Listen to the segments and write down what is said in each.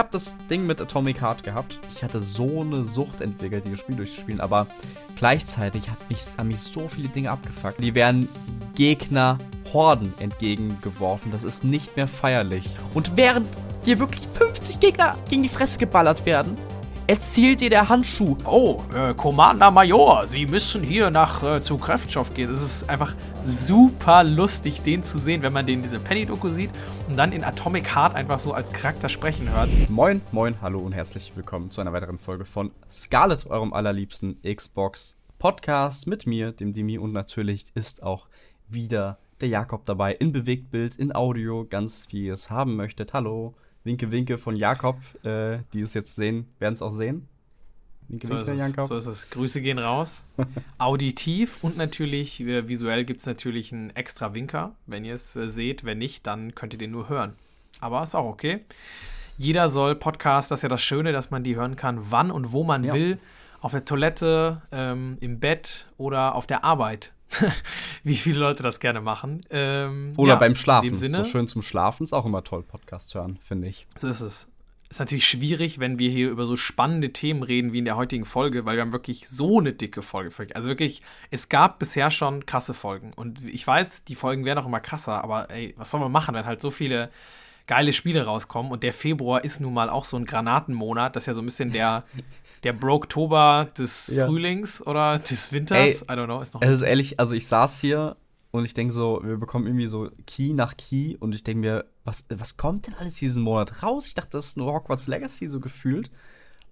habe das Ding mit Atomic Heart gehabt. Ich hatte so eine Sucht entwickelt, dieses Spiel durchzuspielen, aber gleichzeitig hat mich, haben mich so viele Dinge abgefuckt. Die werden Gegner Horden entgegengeworfen. Das ist nicht mehr feierlich. Und während hier wirklich 50 Gegner gegen die Fresse geballert werden, erzählt dir der Handschuh. Oh, äh, Commander Major, Sie müssen hier nach äh, zu Kräftstoff gehen. Es ist einfach super lustig, den zu sehen, wenn man den in diese Penny-Doku sieht und dann in Atomic Heart einfach so als Charakter sprechen hört. Moin, moin, hallo und herzlich willkommen zu einer weiteren Folge von Scarlet, eurem allerliebsten Xbox Podcast mit mir, dem Dimi und natürlich ist auch wieder der Jakob dabei in Bewegtbild, in Audio, ganz wie ihr es haben möchtet. Hallo. Winke, Winke von Jakob, äh, die es jetzt sehen, werden es auch sehen. Winke, so, winke, ist Jakob. so ist es. Grüße gehen raus. Auditiv und natürlich äh, visuell gibt es natürlich einen extra Winker, wenn ihr es äh, seht. Wenn nicht, dann könnt ihr den nur hören. Aber ist auch okay. Jeder soll Podcast, das ist ja das Schöne, dass man die hören kann, wann und wo man ja. will. Auf der Toilette, ähm, im Bett oder auf der Arbeit. wie viele Leute das gerne machen. Ähm, Oder ja, beim Schlafen. So schön zum Schlafen ist auch immer toll, Podcast hören, finde ich. So ist es. Ist natürlich schwierig, wenn wir hier über so spannende Themen reden wie in der heutigen Folge, weil wir haben wirklich so eine dicke Folge. Für, also wirklich, es gab bisher schon krasse Folgen. Und ich weiß, die Folgen werden auch immer krasser, aber ey, was soll man machen, wenn halt so viele geile Spiele rauskommen? Und der Februar ist nun mal auch so ein Granatenmonat. Das ist ja so ein bisschen der der Broktober des ja. Frühlings oder des Winters. Ey, I don't know. Ist noch es ist ehrlich, also ich saß hier und ich denke so, wir bekommen irgendwie so Key nach Key und ich denke mir, was, was kommt denn alles diesen Monat raus? Ich dachte, das ist nur Hogwarts Legacy so gefühlt.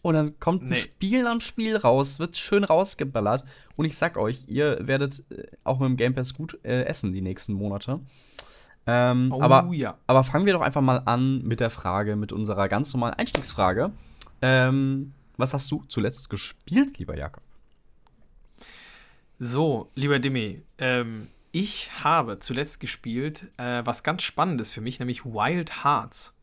Und dann kommt nee. ein Spiel am Spiel raus, wird schön rausgeballert. Und ich sag euch, ihr werdet äh, auch mit dem Game Pass gut äh, essen die nächsten Monate. Ähm, oh, aber, ja. aber fangen wir doch einfach mal an mit der Frage, mit unserer ganz normalen Einstiegsfrage. Ähm, was hast du zuletzt gespielt, lieber Jakob? So, lieber Demi, ähm, ich habe zuletzt gespielt äh, was ganz Spannendes für mich, nämlich Wild Hearts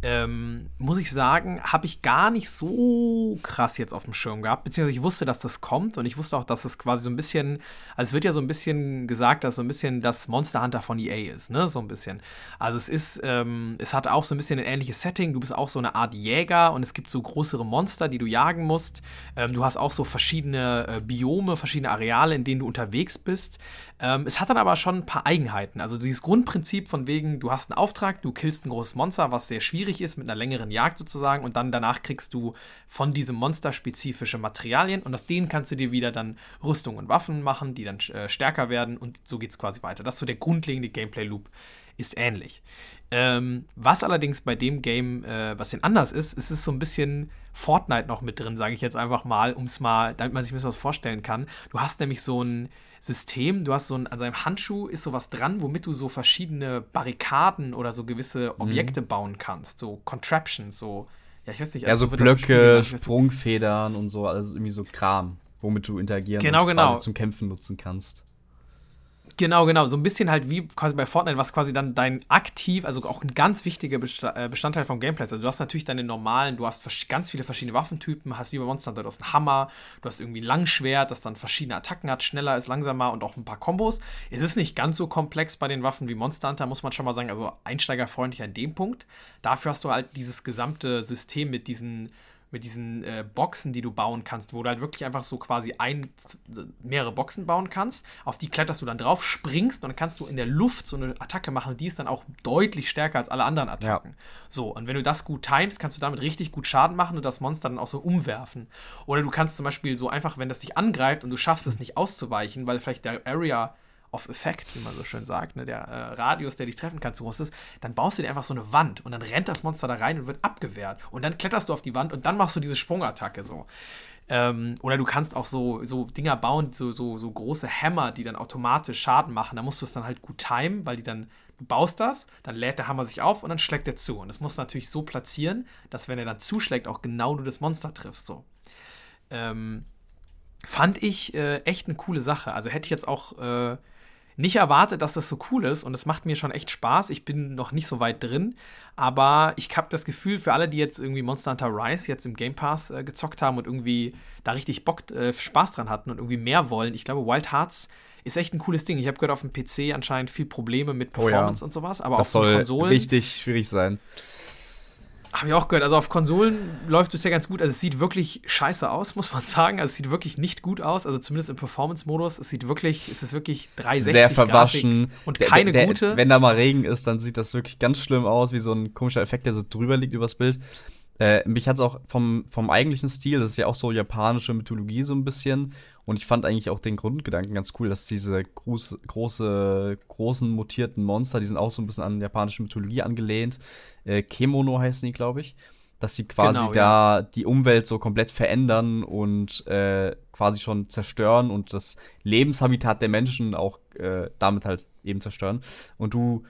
ähm, muss ich sagen, habe ich gar nicht so krass jetzt auf dem Schirm gehabt. Beziehungsweise ich wusste, dass das kommt und ich wusste auch, dass es quasi so ein bisschen, also es wird ja so ein bisschen gesagt, dass so ein bisschen das Monster Hunter von EA ist, ne? So ein bisschen. Also es ist, ähm, es hat auch so ein bisschen ein ähnliches Setting. Du bist auch so eine Art Jäger und es gibt so größere Monster, die du jagen musst. Ähm, du hast auch so verschiedene äh, Biome, verschiedene Areale, in denen du unterwegs bist. Ähm, es hat dann aber schon ein paar Eigenheiten. Also dieses Grundprinzip von wegen, du hast einen Auftrag, du killst ein großes Monster, was sehr schwierig ist, mit einer längeren Jagd sozusagen, und dann danach kriegst du von diesem Monster spezifische Materialien und aus denen kannst du dir wieder dann Rüstung und Waffen machen, die dann äh, stärker werden und so geht es quasi weiter. Das ist so der grundlegende Gameplay-Loop ist ähnlich. Ähm, was allerdings bei dem Game, äh, was denn anders ist, ist es so ein bisschen Fortnite noch mit drin, sage ich jetzt einfach mal, um es mal, damit man sich ein bisschen was vorstellen kann. Du hast nämlich so ein System, du hast so ein, an seinem Handschuh ist sowas dran, womit du so verschiedene Barrikaden oder so gewisse mhm. Objekte mhm. bauen kannst, so Contraptions, so, ja, ich weiß nicht. Also ja, so Blöcke, Sprungfedern und so, also irgendwie so Kram, womit du interagieren genau, und genau. zum Kämpfen nutzen kannst. Genau, genau. So ein bisschen halt wie quasi bei Fortnite, was quasi dann dein aktiv, also auch ein ganz wichtiger äh, Bestandteil vom Gameplay ist. Also du hast natürlich deine normalen, du hast ganz viele verschiedene Waffentypen, hast wie bei Monster Hunter, du hast einen Hammer, du hast irgendwie ein Langschwert, das dann verschiedene Attacken hat, schneller ist, langsamer und auch ein paar Kombos. Es ist nicht ganz so komplex bei den Waffen wie Monster Hunter, muss man schon mal sagen, also einsteigerfreundlich an dem Punkt. Dafür hast du halt dieses gesamte System mit diesen mit diesen äh, Boxen, die du bauen kannst, wo du halt wirklich einfach so quasi ein, mehrere Boxen bauen kannst. Auf die kletterst du dann drauf, springst und dann kannst du in der Luft so eine Attacke machen die ist dann auch deutlich stärker als alle anderen Attacken. Ja. So, und wenn du das gut timest, kannst du damit richtig gut Schaden machen und das Monster dann auch so umwerfen. Oder du kannst zum Beispiel so einfach, wenn das dich angreift und du schaffst es nicht auszuweichen, weil vielleicht der Area of Effect, wie man so schön sagt, ne, der äh, Radius, der dich treffen kann, zu groß ist, dann baust du dir einfach so eine Wand und dann rennt das Monster da rein und wird abgewehrt. Und dann kletterst du auf die Wand und dann machst du diese Sprungattacke so. Ähm, oder du kannst auch so, so Dinger bauen, so, so, so große Hammer, die dann automatisch Schaden machen. Da musst du es dann halt gut timen, weil die dann, du baust das, dann lädt der Hammer sich auf und dann schlägt er zu. Und das musst du natürlich so platzieren, dass wenn er dann zuschlägt, auch genau du das Monster triffst. So. Ähm, fand ich äh, echt eine coole Sache. Also hätte ich jetzt auch äh, nicht erwartet, dass das so cool ist und es macht mir schon echt Spaß. Ich bin noch nicht so weit drin, aber ich habe das Gefühl, für alle, die jetzt irgendwie Monster Hunter Rise jetzt im Game Pass äh, gezockt haben und irgendwie da richtig Bock, äh, Spaß dran hatten und irgendwie mehr wollen, ich glaube, Wild Hearts ist echt ein cooles Ding. Ich habe gehört, auf dem PC anscheinend viel Probleme mit Performance oh ja. und sowas, aber das auch soll Konsolen. richtig schwierig sein. Habe ich auch gehört. Also auf Konsolen läuft es ja ganz gut. Also es sieht wirklich scheiße aus, muss man sagen. Also es sieht wirklich nicht gut aus. Also zumindest im Performance-Modus. Es sieht wirklich, es ist wirklich 360 Sehr verwaschen. und keine der, der, gute. Wenn da mal Regen ist, dann sieht das wirklich ganz schlimm aus, wie so ein komischer Effekt, der so drüber liegt übers Bild. Äh, mich hat es auch vom, vom eigentlichen Stil, das ist ja auch so japanische Mythologie so ein bisschen. Und ich fand eigentlich auch den Grundgedanken ganz cool, dass diese groß, große, großen mutierten Monster, die sind auch so ein bisschen an japanische Mythologie angelehnt. Äh, Kemono heißen die, glaube ich. Dass sie quasi Genau, da ja. die Umwelt so komplett verändern und äh, quasi schon zerstören und das Lebenshabitat der Menschen auch äh, damit halt eben zerstören. Und du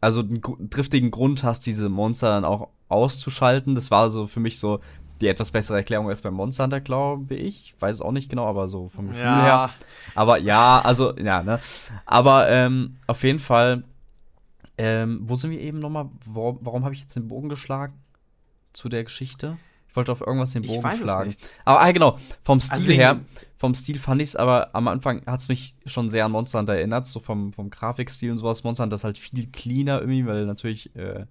also einen triftigen Grund hast, diese Monster dann auch auszuschalten. Das war so für mich so die etwas bessere Erklärung als beim Monster Hunter, glaube ich. Weiß es auch nicht genau, aber so vom Gefühl her. ja, Aber ja, also, ja, ne. Aber ähm, auf jeden Fall, ähm, wo sind wir eben nochmal? Warum, warum habe ich jetzt den Bogen geschlagen zu der Geschichte? Ich wollte auf irgendwas den Bogen schlagen. Aber ah, genau, vom Stil Also her, vom Stil fand ich es, aber am Anfang hat es mich schon sehr an Monster Hunter erinnert, so vom, vom Grafikstil und sowas. Monster Hunter ist halt viel cleaner irgendwie, weil natürlich, äh,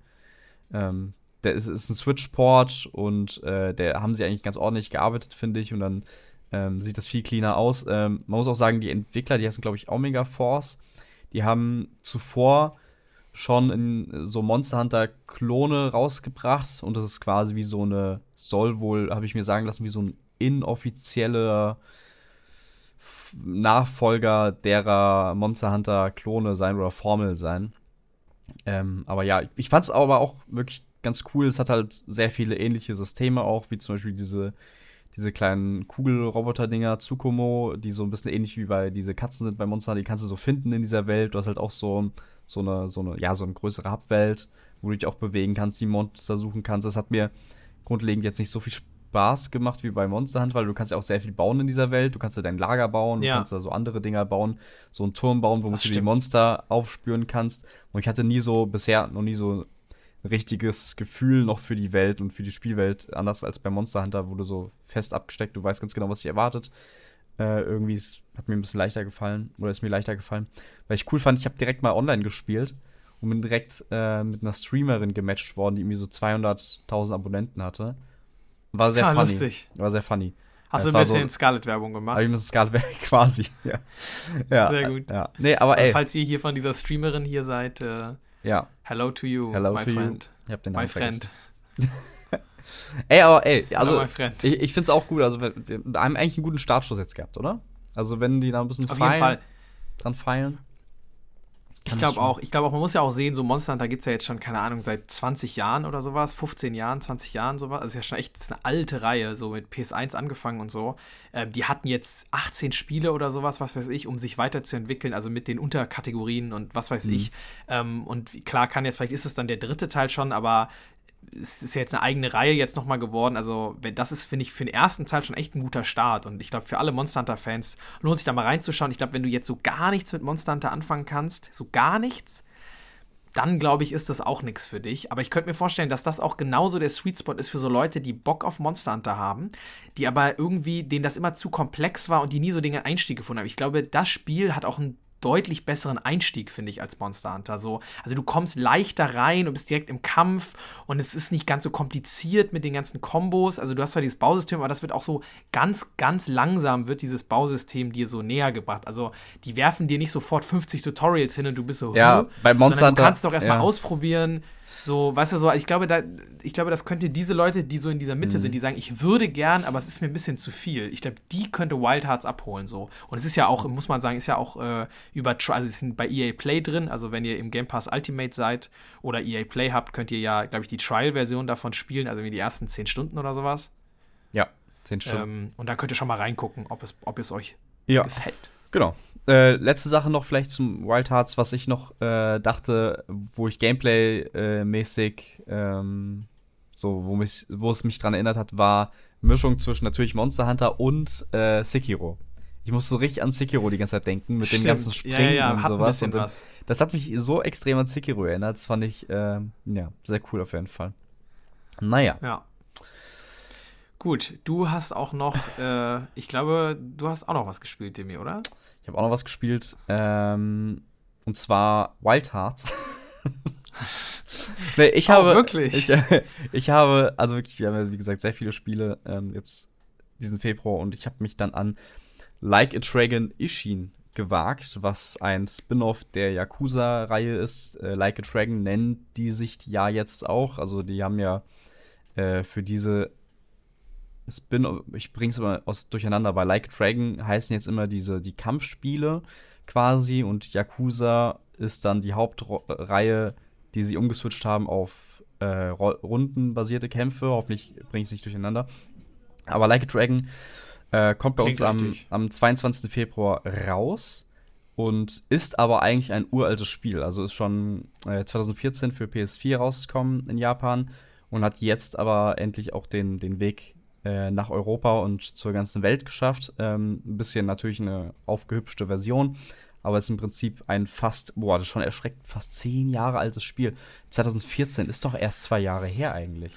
ähm, der ist, ist ein Switch-Port und äh, der haben sie eigentlich ganz ordentlich gearbeitet, finde ich. Und dann ähm, sieht das viel cleaner aus. Ähm, man muss auch sagen, die Entwickler, die heißen, glaube ich, Omega Force, die haben zuvor schon in so Monster Hunter Klone rausgebracht und das ist quasi wie so eine, soll wohl, habe ich mir sagen lassen, wie so ein inoffizieller Nachfolger derer Monster Hunter Klone sein oder Formel sein. Ähm, aber ja, ich fand es aber auch wirklich ganz cool. Es hat halt sehr viele ähnliche Systeme auch, wie zum Beispiel diese, diese kleinen Kugelroboter-Dinger, Tsukumo, die so ein bisschen ähnlich wie bei diese Katzen sind bei Monster die kannst du so finden in dieser Welt. Du hast halt auch so, so eine, so eine, ja, so eine größere Hubwelt, wo du dich auch bewegen kannst, die Monster suchen kannst. Das hat mir grundlegend jetzt nicht so viel Spaß gemacht wie bei Monster Hunter, weil du kannst ja auch sehr viel bauen in dieser Welt. Du kannst ja dein Lager bauen, Ja. du kannst da so andere Dinger bauen, so einen Turm bauen, womit Das du die. Monster aufspüren kannst. Und ich hatte nie so, bisher noch nie so ein richtiges Gefühl noch für die Welt und für die Spielwelt, anders als bei Monster Hunter, wo du so fest abgesteckt, du weißt ganz genau, was dich erwartet. Äh, irgendwie ist, hat mir ein bisschen leichter gefallen, oder ist mir leichter gefallen. Weil ich cool fand, ich habe direkt mal online gespielt und bin direkt äh, mit einer Streamerin gematcht worden, die irgendwie so 200.000 Abonnenten hatte. War sehr Ah, funny. lustig. War sehr funny. Hast Es du ein bisschen so- Scarlet-Werbung gemacht? Aber ich muss es gerade quasi. Ja. ja. Sehr gut. Ja. Nee, aber Also, ey. falls ihr hier von dieser Streamerin hier seid, äh, Ja. hello to you, Hello my to you. friend. Ich hab den My Namen friend. vergessen. Ey, aber ey, also hello, my friend. ich, ich finde es auch gut. Also wir haben eigentlich einen guten Startschuss jetzt gehabt, oder? Also wenn die da ein bisschen Auf jeden feilen, Fall. dran feilen. Ich glaube auch, ich glaube auch, man muss ja auch sehen, so Monster Hunter gibt es ja jetzt schon, keine Ahnung, seit 20 Jahren oder sowas, 15 Jahren, 20 Jahren sowas. Das ist ja schon echt ist eine alte Reihe, so mit PS1 angefangen und so. Ähm, die hatten jetzt 18 Spiele oder sowas, was weiß ich, um sich weiterzuentwickeln, also mit den Unterkategorien und was weiß Mhm. ich. Ähm, und klar kann jetzt, vielleicht ist es dann der dritte Teil schon, aber es ist ja jetzt eine eigene Reihe jetzt nochmal geworden. Also, wenn das ist, finde ich, für den ersten Teil schon echt ein guter Start. Und ich glaube, für alle Monster Hunter-Fans lohnt sich da mal reinzuschauen. Ich glaube, wenn du jetzt so gar nichts mit Monster Hunter anfangen kannst, so gar nichts, dann glaube ich, ist das auch nichts für dich. Aber ich könnte mir vorstellen, dass das auch genauso der Sweet Spot ist für so Leute, die Bock auf Monster Hunter haben, die aber irgendwie, denen das immer zu komplex war und die nie so den Einstieg gefunden haben. Ich glaube, das Spiel hat auch einen deutlich besseren Einstieg, finde ich, als Monster Hunter. So, also du kommst leichter rein und bist direkt im Kampf und es ist nicht ganz so kompliziert mit den ganzen Kombos. Also du hast zwar dieses Bausystem, aber das wird auch so ganz, ganz langsam wird dieses Bausystem dir so näher gebracht. Also die werfen dir nicht sofort 50 Tutorials hin und du bist so, Ja, bei Monster sondern du Hunter- kannst doch erstmal ja. ausprobieren. So, weißt du, so, ich glaube, da, ich glaube, das könnte diese Leute, die so in dieser Mhm. Mitte sind, die sagen, ich würde gern, aber es ist mir ein bisschen zu viel. Ich glaube, die könnte Wild Hearts abholen, so. Und es ist ja auch, muss man sagen, ist ja auch äh, über, also es sind bei EA Play drin, also wenn ihr im Game Pass Ultimate seid oder EA Play habt, könnt ihr ja, glaube ich, die Trial-Version davon spielen, also wie die ersten 10 Stunden oder sowas. Ja, zehn Stunden. Ähm, und da könnt ihr schon mal reingucken, ob es, ob es euch ja, gefällt. genau. Äh, letzte Sache noch vielleicht zum Wild Hearts, was ich noch äh, dachte, wo ich Gameplay-mäßig ähm, so, wo, mich, wo es mich dran erinnert hat, war Mischung zwischen natürlich Monster Hunter und äh, Sekiro. Ich musste so richtig an Sekiro die ganze Zeit denken, mit dem Stimmt. ganzen Springen ja, ja, und sowas. Und was. Das hat mich so extrem an Sekiro erinnert. Das fand ich, ähm, ja, sehr cool auf jeden Fall. Naja. Ja. Gut, du hast auch noch, äh, ich glaube, du hast auch noch was gespielt, Demi, oder? Ich habe auch noch was gespielt. Ähm, und zwar Wild Hearts. nee, ich habe. Oh, wirklich? Ich, ich, habe, also wirklich, wir haben ja, wie gesagt, sehr viele Spiele ähm, jetzt diesen Februar und ich habe mich dann an Like a Dragon Ishin gewagt, was ein Spin-off der Yakuza-Reihe ist. Äh, like a Dragon nennen die sich ja jetzt auch. Also die haben ja äh, für diese Spin-off, ich bring's immer aus durcheinander, bei Like Dragon heißen jetzt immer diese die Kampfspiele quasi und Yakuza ist dann die Hauptreihe, die sie umgeswitcht haben auf äh, rundenbasierte Kämpfe. Hoffentlich bringe ich es nicht durcheinander. Aber Like a Dragon äh, kommt bei Klingt uns am, am 22. Februar raus und ist aber eigentlich ein uraltes Spiel. Also ist schon äh, 2014 für PS4 rausgekommen in Japan und hat jetzt aber endlich auch den, den Weg äh, nach Europa und zur ganzen Welt geschafft. Ähm, ein bisschen natürlich eine aufgehübschte Version, aber es ist im Prinzip ein fast, boah, das ist schon erschreckend, fast zehn Jahre altes Spiel. 2014 ist doch erst zwei Jahre her eigentlich.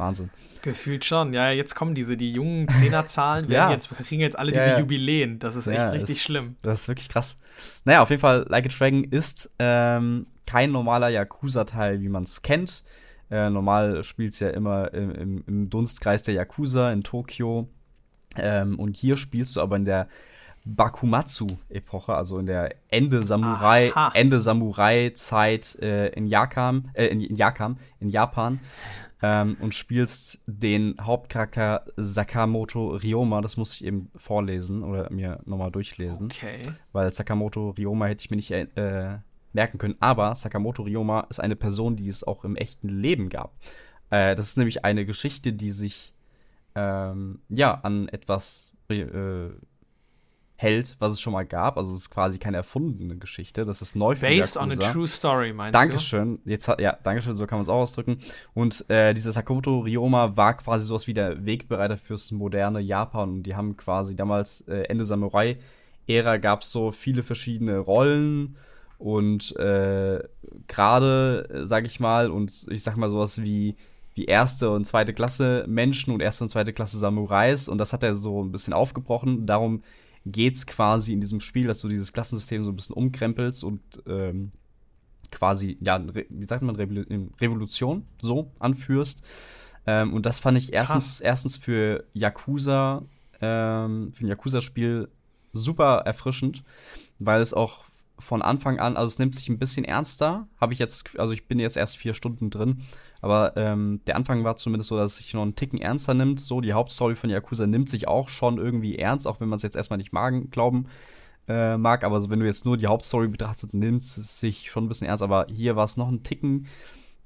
Wahnsinn. Gefühlt schon. Ja, jetzt kommen diese, die jungen Zehnerzahlen, wir ja. jetzt, kriegen jetzt alle ja, diese ja. Jubiläen. Das ist echt richtig ist, schlimm. Das ist wirklich krass. Naja, auf jeden Fall, Like a Dragon ist ähm, kein normaler Yakuza-Teil, wie man es kennt. Äh, normal spielt es ja immer im, im, im, Dunstkreis der Yakuza in Tokio. Ähm, und hier spielst du aber in der Bakumatsu-Epoche, also in der Ende Samurai, Aha. Ende Samurai-Zeit äh, in Japan, äh, in, in, Japan, in Japan ähm, und spielst den Hauptcharakter Sakamoto Ryoma. Das muss ich eben vorlesen oder mir nochmal durchlesen. Okay. Weil Sakamoto Ryoma hätte ich mir nicht äh, merken können. Aber Sakamoto Ryoma ist eine Person, die es auch im echten Leben gab. Äh, das ist nämlich eine Geschichte, die sich ähm, ja an etwas äh, hält, was es schon mal gab. Also es ist quasi keine erfundene Geschichte. Das ist neu für Based Yakuza. on a true story, meinst Dankeschön. du? Jetzt ja, Dankeschön, so kann man es auch ausdrücken. Und äh, dieser Sakamoto Ryoma war quasi sowas wie der Wegbereiter fürs moderne Japan. Und die haben quasi damals äh, Ende Samurai-Ära gab es so viele verschiedene Rollen. Und äh, gerade, äh, sag ich mal, und ich sag mal sowas wie wie erste und zweite Klasse Menschen und erste und zweite Klasse Samurais und das hat er so ein bisschen aufgebrochen. Darum geht es quasi in diesem Spiel, dass du dieses Klassensystem so ein bisschen umkrempelst und ähm, quasi, ja, wie sagt man, Revolution so anführst. Ähm, und das fand ich erstens, erstens für Yakuza, ähm, für ein Yakuza-Spiel super erfrischend, weil es auch von Anfang an, also es nimmt sich ein bisschen ernster, habe ich jetzt, also ich bin jetzt erst vier Stunden drin, aber ähm, der Anfang war zumindest so, dass es sich noch einen Ticken ernster nimmt. So, die Hauptstory von Yakuza nimmt sich auch schon irgendwie ernst, auch wenn man es jetzt erstmal nicht magen, glauben äh, mag. Aber so, wenn du jetzt nur die Hauptstory betrachtet, nimmt es sich schon ein bisschen ernst. Aber hier war es noch ein Ticken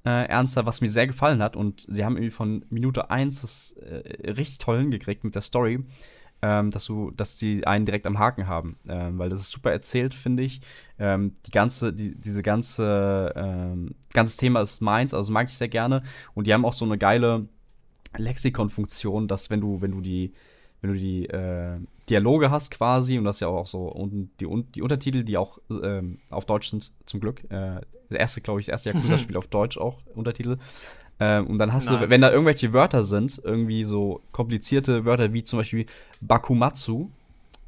äh, ernster, was mir sehr gefallen hat. Und sie haben irgendwie von Minute 1 das äh, richtig toll hingekriegt mit der Story ähm, dass du, dass die einen direkt am Haken haben, ähm, weil das ist super erzählt, finde ich. Ähm, die ganze, die, diese ganze, ähm, ganzes Thema ist meins, also mag ich sehr gerne. Und die haben auch so eine geile Lexikon-Funktion, dass wenn du, wenn du die, wenn du die äh, Dialoge hast quasi, und das ist ja auch so, und die, die Untertitel, die auch ähm, auf Deutsch sind, zum Glück. Äh, das erste, glaube ich, das erste Yakuza-Spiel auf Deutsch auch Untertitel. Ähm, und dann hast nice. du, wenn da irgendwelche Wörter sind, irgendwie so komplizierte Wörter wie zum Beispiel Bakumatsu,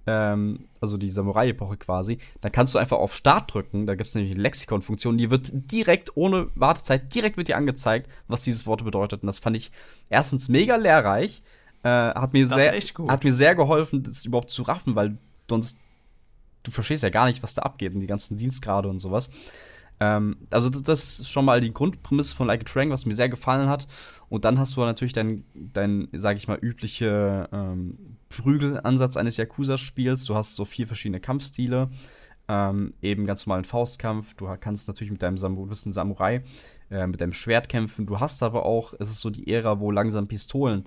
ähm, also die Samurai-Epoche quasi, dann kannst du einfach auf Start drücken. Da gibt es nämlich eine Lexikon-Funktion, die wird direkt ohne Wartezeit, direkt wird dir angezeigt, was dieses Wort bedeutet. Und das fand ich erstens mega lehrreich. Äh, hat, mir sehr, hat mir sehr geholfen, das überhaupt zu raffen, weil sonst du verstehst ja gar nicht, was da abgeht und die ganzen Dienstgrade und sowas. Ähm, also das, das, ist schon mal die Grundprämisse von Like a Dragon, was mir sehr gefallen hat. Und dann hast du natürlich dein, dein sage ich mal, übliche ähm, Prügelansatz eines Yakuza-Spiels. Du hast so vier verschiedene Kampfstile. Ähm, eben ganz normalen Faustkampf. Du kannst natürlich mit deinem Sam bist ein Samurai, äh, mit deinem Schwert kämpfen. Du hast aber auch, es ist so die Ära, wo langsam Pistolen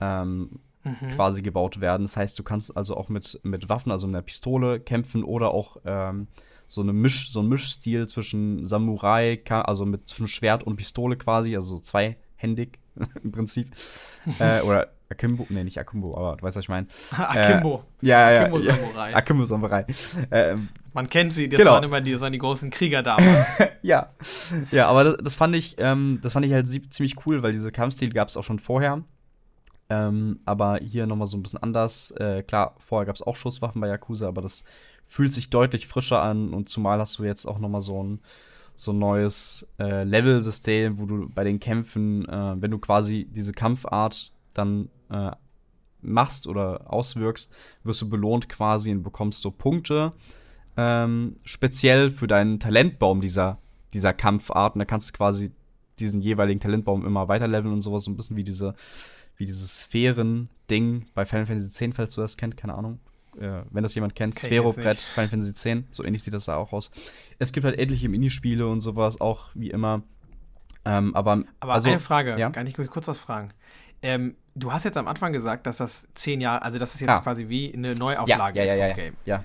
ähm, mhm. quasi gebaut werden. Das heißt, du kannst also auch mit, mit Waffen, also mit einer Pistole kämpfen oder auch ähm, so, eine Misch, so ein Mischstil zwischen Samurai, also mit zwischen Schwert und Pistole quasi, also so zweihändig im Prinzip. äh, oder Akimbo, nee, nicht Akimbo, aber du weißt, was ich meine. Akimbo. Äh, ja, ja, Akimbo Samurai. Akimbo Samurai. Ähm, Man kennt sie, das genau. waren immer die, das waren die großen Krieger damals. ja. Ja, aber das, das, fand ich, ähm, das fand ich halt ziemlich cool, weil diese Kampfstil gab es auch schon vorher. Ähm, aber hier nochmal so ein bisschen anders. Äh, klar, vorher gab es auch Schusswaffen bei Yakuza, aber das fühlt sich deutlich frischer an und zumal hast du jetzt auch noch mal so ein so ein neues äh, Level-System, wo du bei den Kämpfen, äh, wenn du quasi diese Kampfart dann äh, machst oder auswirkst, wirst du belohnt quasi und bekommst so Punkte ähm, speziell für deinen Talentbaum dieser, dieser Kampfart. Und da kannst du quasi diesen jeweiligen Talentbaum immer weiterleveln und sowas, so ein bisschen wie diese, wie dieses Sphären-Ding bei Final Fantasy X, falls du das kennt, keine Ahnung. Äh, wenn das jemand kennt, Sphero-Brett, Final Fantasy X, so ähnlich sieht das da auch aus. Es gibt halt etliche Minispiele und sowas, auch wie immer. Ähm, aber aber also, eine Frage, ja? kann ich kurz was fragen? Ähm, du hast jetzt am Anfang gesagt, dass das zehn Jahre, also das ist jetzt ah. quasi wie eine Neuauflage ja, ja, ist ja, vom Game. Ja.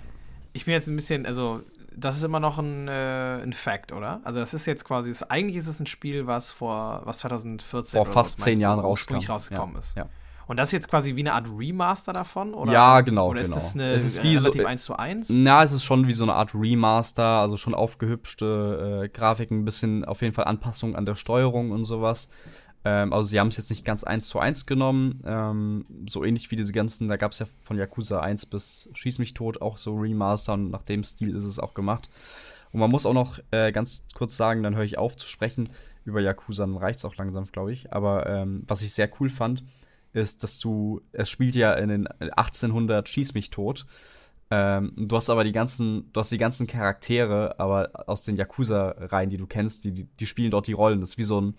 Ich bin jetzt ein bisschen, also das ist immer noch ein, äh, ein Fact, oder? Also das ist jetzt quasi, ist, eigentlich ist es ein Spiel, was vor was 2014 vor fast zehn Jahren rauskam. rausgekommen ist. Ja. Und das ist jetzt quasi wie eine Art Remaster davon? Oder? Ja, genau. Oder ist genau. das eine es ist wie relativ so, 1 zu 1? Na, es ist schon wie so eine Art Remaster, also schon aufgehübschte äh, Grafiken, ein bisschen auf jeden Fall Anpassung an der Steuerung und sowas. Ähm, also sie haben es jetzt nicht ganz eins zu eins genommen, ähm, so ähnlich wie diese ganzen, da gab es ja von Yakuza 1 bis Schieß mich tot auch so Remaster und nach dem Stil ist es auch gemacht. Und man muss auch noch äh, ganz kurz sagen, dann höre ich auf zu sprechen über Yakuza, dann reicht es auch langsam, glaube ich. Aber ähm, was ich sehr cool fand, ist, dass du, es spielt ja in den 1800 Schieß mich tot. Ähm, du hast aber die ganzen, du hast die ganzen Charaktere, aber aus den Yakuza-Reihen, die du kennst, die, die, die spielen dort die Rollen. Das ist wie so ein,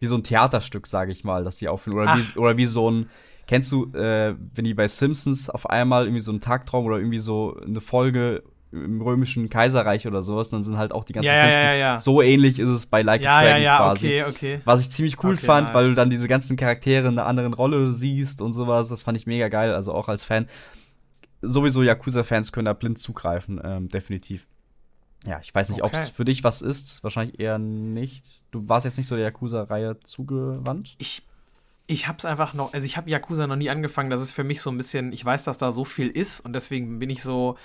wie so ein Theaterstück, sage ich mal, dass sie aufführen. Oder wie, oder wie so ein, kennst du, äh, wenn die bei Simpsons auf einmal irgendwie so einen Tagtraum oder irgendwie so eine Folge im römischen Kaiserreich oder sowas, dann sind halt auch die ganzen ja, Simpsons. Ja, ja, so ähnlich ist es bei Like ja, a Dragon ja, quasi. Okay, okay. Was ich ziemlich cool Okay, fand, nice. weil du dann diese ganzen Charaktere in einer anderen Rolle siehst und sowas. Das fand ich mega geil, also auch als Fan. Sowieso Yakuza-Fans können da blind zugreifen, ähm, definitiv. Ja, ich weiß nicht, ob es Okay. für dich was ist. Wahrscheinlich eher nicht. Du warst jetzt nicht so der Yakuza-Reihe zugewandt. Ich, ich hab's einfach noch, also ich habe Yakuza noch nie angefangen. Das ist für mich so ein bisschen, ich weiß, dass da so viel ist und deswegen bin ich so.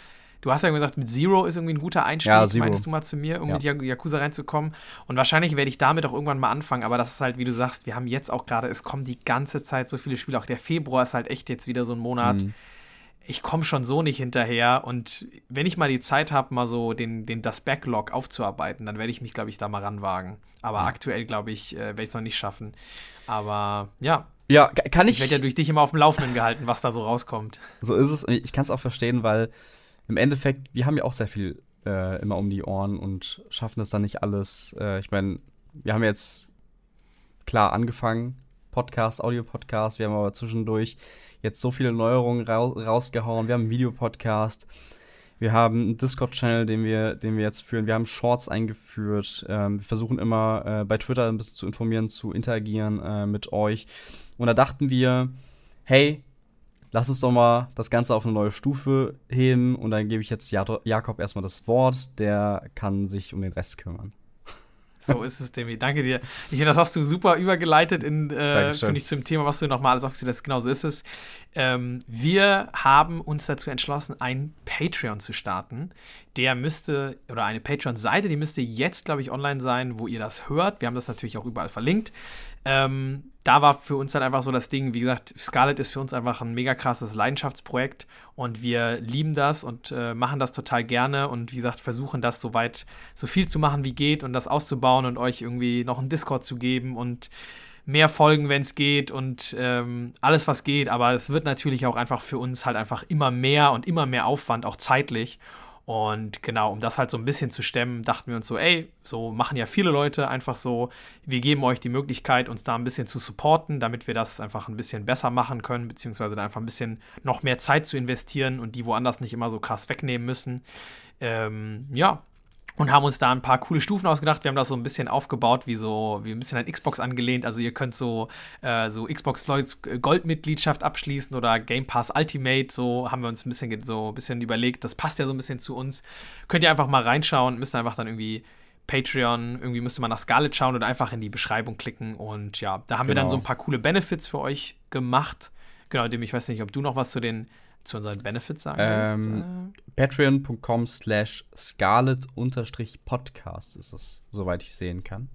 Du hast ja gesagt, mit Zero ist irgendwie ein guter Einstieg, Ja, Zero. meintest du mal zu mir, um Ja. mit Yakuza reinzukommen. Und wahrscheinlich werde ich damit auch irgendwann mal anfangen, aber das ist halt, wie du sagst, wir haben jetzt auch gerade, es kommen die ganze Zeit so viele Spiele. Auch der Februar ist halt echt jetzt wieder so ein Monat. Mhm. ich komme schon so nicht hinterher. Und wenn ich mal die Zeit habe, mal so den, den, das Backlog aufzuarbeiten, dann werde ich mich, glaube ich, da mal ranwagen. Aber Ja. aktuell, glaube ich, äh, werde ich es noch nicht schaffen. Aber ja, Ja, ka- kann ich ich. werde ja durch dich immer auf dem Laufenden gehalten, was da so rauskommt. So ist es. Ich kann es auch verstehen, weil im Endeffekt, wir haben ja auch sehr viel äh, immer um die Ohren und schaffen es dann nicht alles. Äh, ich meine, wir haben jetzt klar angefangen, Podcast, Audio-Podcast, wir haben aber zwischendurch jetzt so viele Neuerungen rau rausgehauen. Wir haben einen Videopodcast, wir haben einen Discord-Channel, den wir, den wir jetzt führen, wir haben Shorts eingeführt. Ähm, wir versuchen immer äh, bei Twitter ein bisschen zu informieren, zu interagieren äh, mit euch. Und da dachten wir, hey, lass uns doch mal das Ganze auf eine neue Stufe heben und dann gebe ich jetzt Jakob erstmal das Wort, der kann sich um den Rest kümmern. So ist es, Demi. Danke dir. Ich finde, das hast du super übergeleitet in, äh, finde ich, zum Thema, was du nochmal alles aufgezählt hast. Genau so ist es. Ähm, wir haben uns dazu entschlossen, ein Patreon zu starten. Der müsste, oder eine Patreon-Seite, die müsste jetzt, glaube ich, online sein, wo ihr das hört. Wir haben das natürlich auch überall verlinkt. Ähm, da war für uns dann einfach so das Ding, wie gesagt, Scarlet ist für uns einfach ein mega krasses Leidenschaftsprojekt und wir lieben das und äh, machen das total gerne und wie gesagt, versuchen das so weit, so viel zu machen wie geht und das auszubauen und euch irgendwie noch einen Discord zu geben und mehr Folgen, wenn es geht und ähm, alles, was geht. Aber es wird natürlich auch einfach für uns halt einfach immer mehr und immer mehr Aufwand, auch zeitlich. Und genau, um das halt so ein bisschen zu stemmen, dachten wir uns so, ey, so machen ja viele Leute einfach so, wir geben euch die Möglichkeit, uns da ein bisschen zu supporten, damit wir das einfach ein bisschen besser machen können, beziehungsweise da einfach ein bisschen noch mehr Zeit zu investieren und die woanders nicht immer so krass wegnehmen müssen. Ähm, ja, und haben uns da ein paar coole Stufen ausgedacht. Wir haben das so ein bisschen aufgebaut, wie so, wie ein bisschen an Xbox angelehnt. Also ihr könnt so, äh, so Xbox Goldmitgliedschaft abschließen oder Game Pass Ultimate. So haben wir uns ein bisschen, so ein bisschen überlegt. Das passt ja so ein bisschen zu uns. Könnt ihr einfach mal reinschauen, müsst einfach dann irgendwie Patreon, irgendwie müsste man nach Scarlet schauen oder einfach in die Beschreibung klicken. Und ja, da haben wir dann Genau. so ein paar coole Benefits für euch gemacht. Genau, dem ich weiß nicht, ob du noch was zu den zu unseren Benefits sagen. Ähm, Patreon.com slash Scarlet-Podcast ist es, soweit ich sehen kann.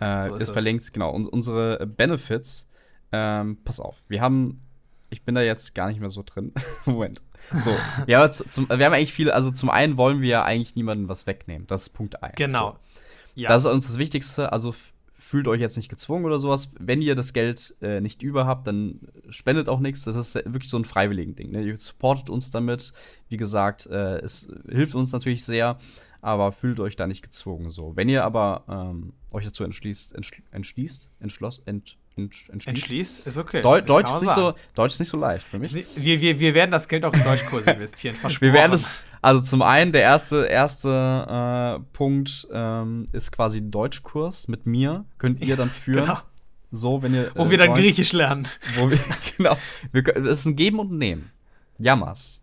Äh, So ist ist es. verlinkt, genau. Und unsere Benefits, ähm, pass auf, wir haben, ich bin da jetzt gar nicht mehr so drin. Moment. So, ja, zum, wir haben eigentlich viele, also zum einen wollen wir ja eigentlich niemandem was wegnehmen. Das ist Punkt 1. Genau. So. Ja. Das ist uns das Wichtigste. Also fühlt euch jetzt nicht gezwungen oder sowas. Wenn ihr das Geld äh, nicht über habt, dann spendet auch nichts. Das ist wirklich so ein freiwilligen Ding. Ne? Ihr supportet uns damit. Wie gesagt, äh, es hilft uns natürlich sehr, aber fühlt euch da nicht gezwungen. So, wenn ihr aber ähm, euch dazu entschließt, entschließt, entschloss, ent, entschließt. entschließt. Ist okay. Deu Deutsch, ist nicht so, Deutsch ist nicht so leicht für mich. Wir, wir, wir werden das Geld auch in Deutschkurs investieren. Versprochen. Wir werden es, also zum einen, der erste, erste äh, Punkt ähm, ist quasi ein Deutschkurs mit mir. Könnt ihr dann führen. Genau. So, wenn ihr. Wo äh, wir dann wollt, Griechisch lernen. Wo wir, genau. Es ist ein Geben und Nehmen. Jammers.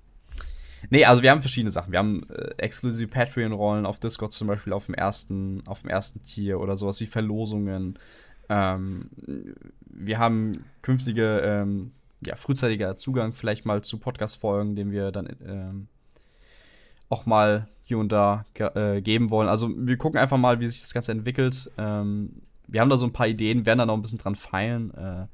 Nee, also wir haben verschiedene Sachen. Wir haben äh, exklusive Patreon-Rollen auf Discord zum Beispiel auf dem ersten, auf dem ersten Tier oder sowas wie Verlosungen. Ähm, wir haben künftige, ähm, ja, frühzeitiger Zugang vielleicht mal zu Podcast-Folgen, den wir dann ähm, auch mal hier und da äh, geben wollen. Also wir gucken einfach mal, wie sich das Ganze entwickelt. Ähm, wir haben da so ein paar Ideen, werden da noch ein bisschen dran feilen. Äh,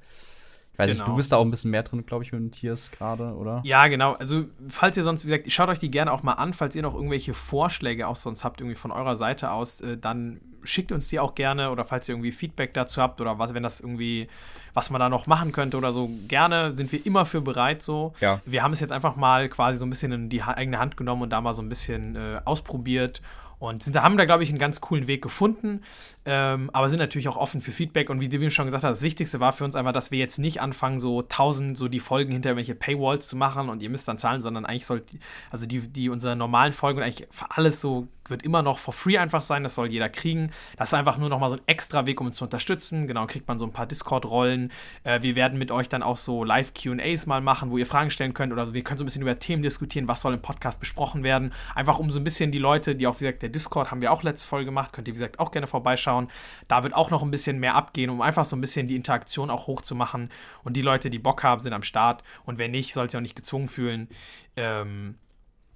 ich weiß genau. nicht, du genau. bist da auch ein bisschen mehr drin, glaube ich, mit den Tiers gerade, oder? Ja, genau. Also, falls ihr sonst, wie gesagt, schaut euch die gerne auch mal an, falls ihr noch irgendwelche Vorschläge auch sonst habt, irgendwie von eurer Seite aus, äh, dann schickt uns die auch gerne oder falls ihr irgendwie Feedback dazu habt oder was, wenn das irgendwie, was man da noch machen könnte oder so, gerne sind wir immer für bereit so. Ja. Wir haben es jetzt einfach mal quasi so ein bisschen in die eigene Hand genommen und da mal so ein bisschen äh, ausprobiert und sind, haben da, glaube ich, einen ganz coolen Weg gefunden, ähm, aber sind natürlich auch offen für Feedback. Und wie Devin schon gesagt hat, das Wichtigste war für uns einfach, dass wir jetzt nicht anfangen, so tausend so die Folgen hinter welche Paywalls zu machen und ihr müsst dann zahlen, sondern eigentlich soll, also die, die unsere normalen Folgen und eigentlich alles so wird immer noch for free einfach sein, das soll jeder kriegen. Das ist einfach nur nochmal so ein extra Weg, um uns zu unterstützen. Genau, kriegt man so ein paar Discord-Rollen. Äh, wir werden mit euch dann auch so Live-QAs mal machen, wo ihr Fragen stellen könnt oder so. wir können so ein bisschen über Themen diskutieren, was soll im Podcast besprochen werden. Einfach um so ein bisschen die Leute, die auch, wie gesagt, der Discord haben wir auch letzte Folge gemacht, könnt ihr, wie gesagt, auch gerne vorbeischauen. Da wird auch noch ein bisschen mehr abgehen, um einfach so ein bisschen die Interaktion auch hochzumachen. Und die Leute, die Bock haben, sind am Start. Und wer nicht, soll sich auch nicht gezwungen fühlen. Ähm,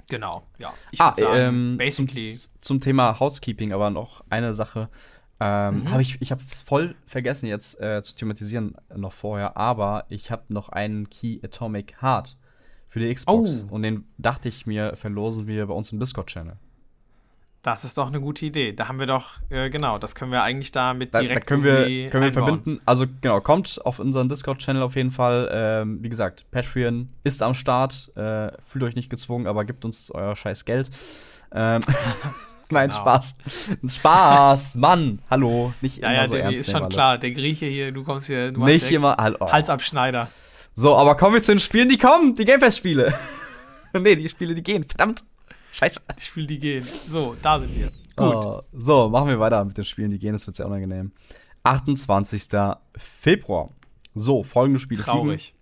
Genau, ja. Ich ah, sagen, ähm, basically. Zum, zum, Thema Housekeeping aber noch eine Sache. Ähm, mhm. Hab ich ich habe voll vergessen jetzt äh, zu thematisieren noch vorher, aber ich habe noch einen Key Atomic Heart für die Xbox. Oh. Und den dachte ich mir, verlosen wir bei uns im Discord-Channel. Das ist doch eine gute Idee. Da haben wir doch, äh, genau, das können wir eigentlich da mit direkt da, da können wir, können wir verbinden. Also genau, kommt auf unseren Discord-Channel auf jeden Fall. Ähm, wie gesagt, Patreon ist am Start. Äh, fühlt euch nicht gezwungen, aber gebt uns euer scheiß Geld. Ähm, Nein, genau. Spaß. Spaß, Mann. Hallo, nicht ja, immer ja, so der, ernst ist schon alles. klar. Der Grieche hier, du kommst hier, du nicht immer oh. Halsabschneider. So, aber kommen wir zu den Spielen, die kommen, die Game Pass Spiele. nee, die Spiele, die gehen. Verdammt. Scheiße. Ich will die gehen. So, da sind wir. Gut. Oh, so, machen wir weiter mit den Spielen, die gehen. Das wird sehr unangenehm. 28. Februar. So, folgende Spiele. Traurig. Fliegen.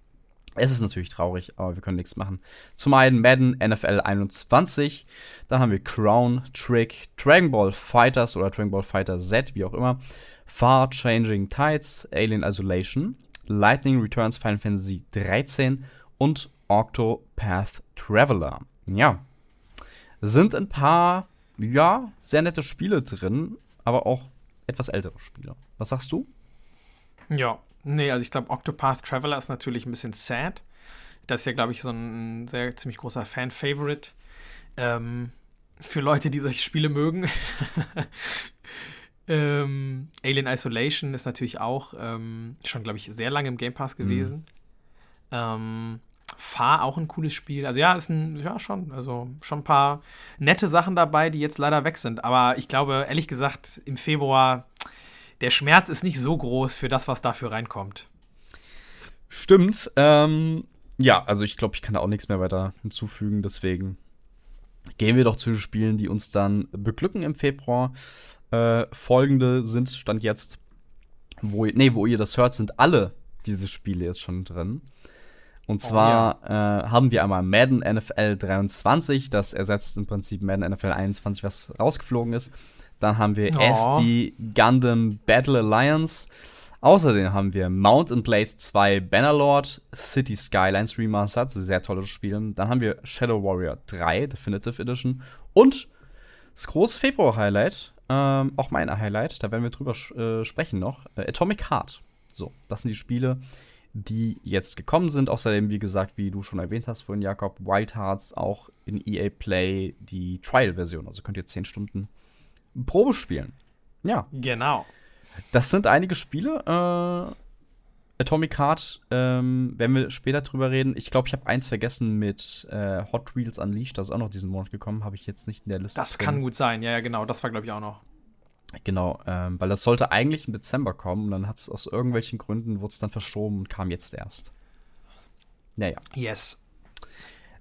Es ist natürlich traurig, aber wir können nichts machen. Zum einen Madden NFL 21, dann haben wir Crown, Trick, Dragon Ball Fighters oder Dragon Ball Fighter Z, wie auch immer, Far Changing Tides, Alien Isolation, Lightning Returns Final Fantasy 13 und Octopath Traveler. Ja, sind ein paar, ja, sehr nette Spiele drin, aber auch etwas ältere Spiele. Was sagst du? Ja, nee, also ich glaube, Octopath Traveler ist natürlich ein bisschen sad. Das ist ja, glaube ich, so ein sehr ziemlich großer Fan-Favorite. Ähm, für Leute, die solche Spiele mögen. ähm, Alien Isolation ist natürlich auch ähm, schon, glaube ich, sehr lange im Game Pass gewesen. Mhm. Fahr auch ein cooles Spiel. Also ja, ist ein, ja schon, also schon ein paar nette Sachen dabei, die jetzt leider weg sind. Aber ich glaube, ehrlich gesagt, im Februar, der Schmerz ist nicht so groß für das, was dafür reinkommt. Stimmt. Ähm, ja, also ich glaube, ich kann da auch nichts mehr weiter hinzufügen. Deswegen gehen wir doch zu den Spielen, die uns dann beglücken im Februar. Äh, folgende sind, stand jetzt, wo, nee, wo ihr das hört, sind alle diese Spiele jetzt schon drin. Und oh, zwar oh, ja. äh, haben wir einmal Madden NFL 23, das ersetzt im Prinzip Madden NFL 21, was rausgeflogen ist. Dann haben wir oh. SD Gundam Battle Alliance. Außerdem haben wir Mount Blade 2 Bannerlord, City Skylines Remastered, sehr tolles Spiel. Dann haben wir Shadow Warrior 3 Definitive Edition und das große Februar-Highlight, ähm, auch mein Highlight, da werden wir drüber äh, sprechen noch, äh, Atomic Heart. So, das sind die Spiele, die jetzt gekommen sind. Außerdem, wie gesagt, wie du schon erwähnt hast vorhin, Jakob, Wild Hearts auch in EA Play die Trial-Version. Also könnt ihr 10 Stunden Probe spielen. Ja. Genau. Das sind einige Spiele. Äh, Atomic Heart, ähm, werden wir später drüber reden. Ich glaube, ich habe eins vergessen mit äh, Hot Wheels Unleashed. Das ist auch noch diesen Monat gekommen. Habe ich jetzt nicht in der Liste. Das drin. kann gut sein. Ja, ja, genau. Das war, glaube ich, auch noch. Genau, ähm, weil das sollte eigentlich im Dezember kommen. Und dann hat es aus irgendwelchen Gründen, wurde es dann verschoben und kam jetzt erst. Naja. Yes.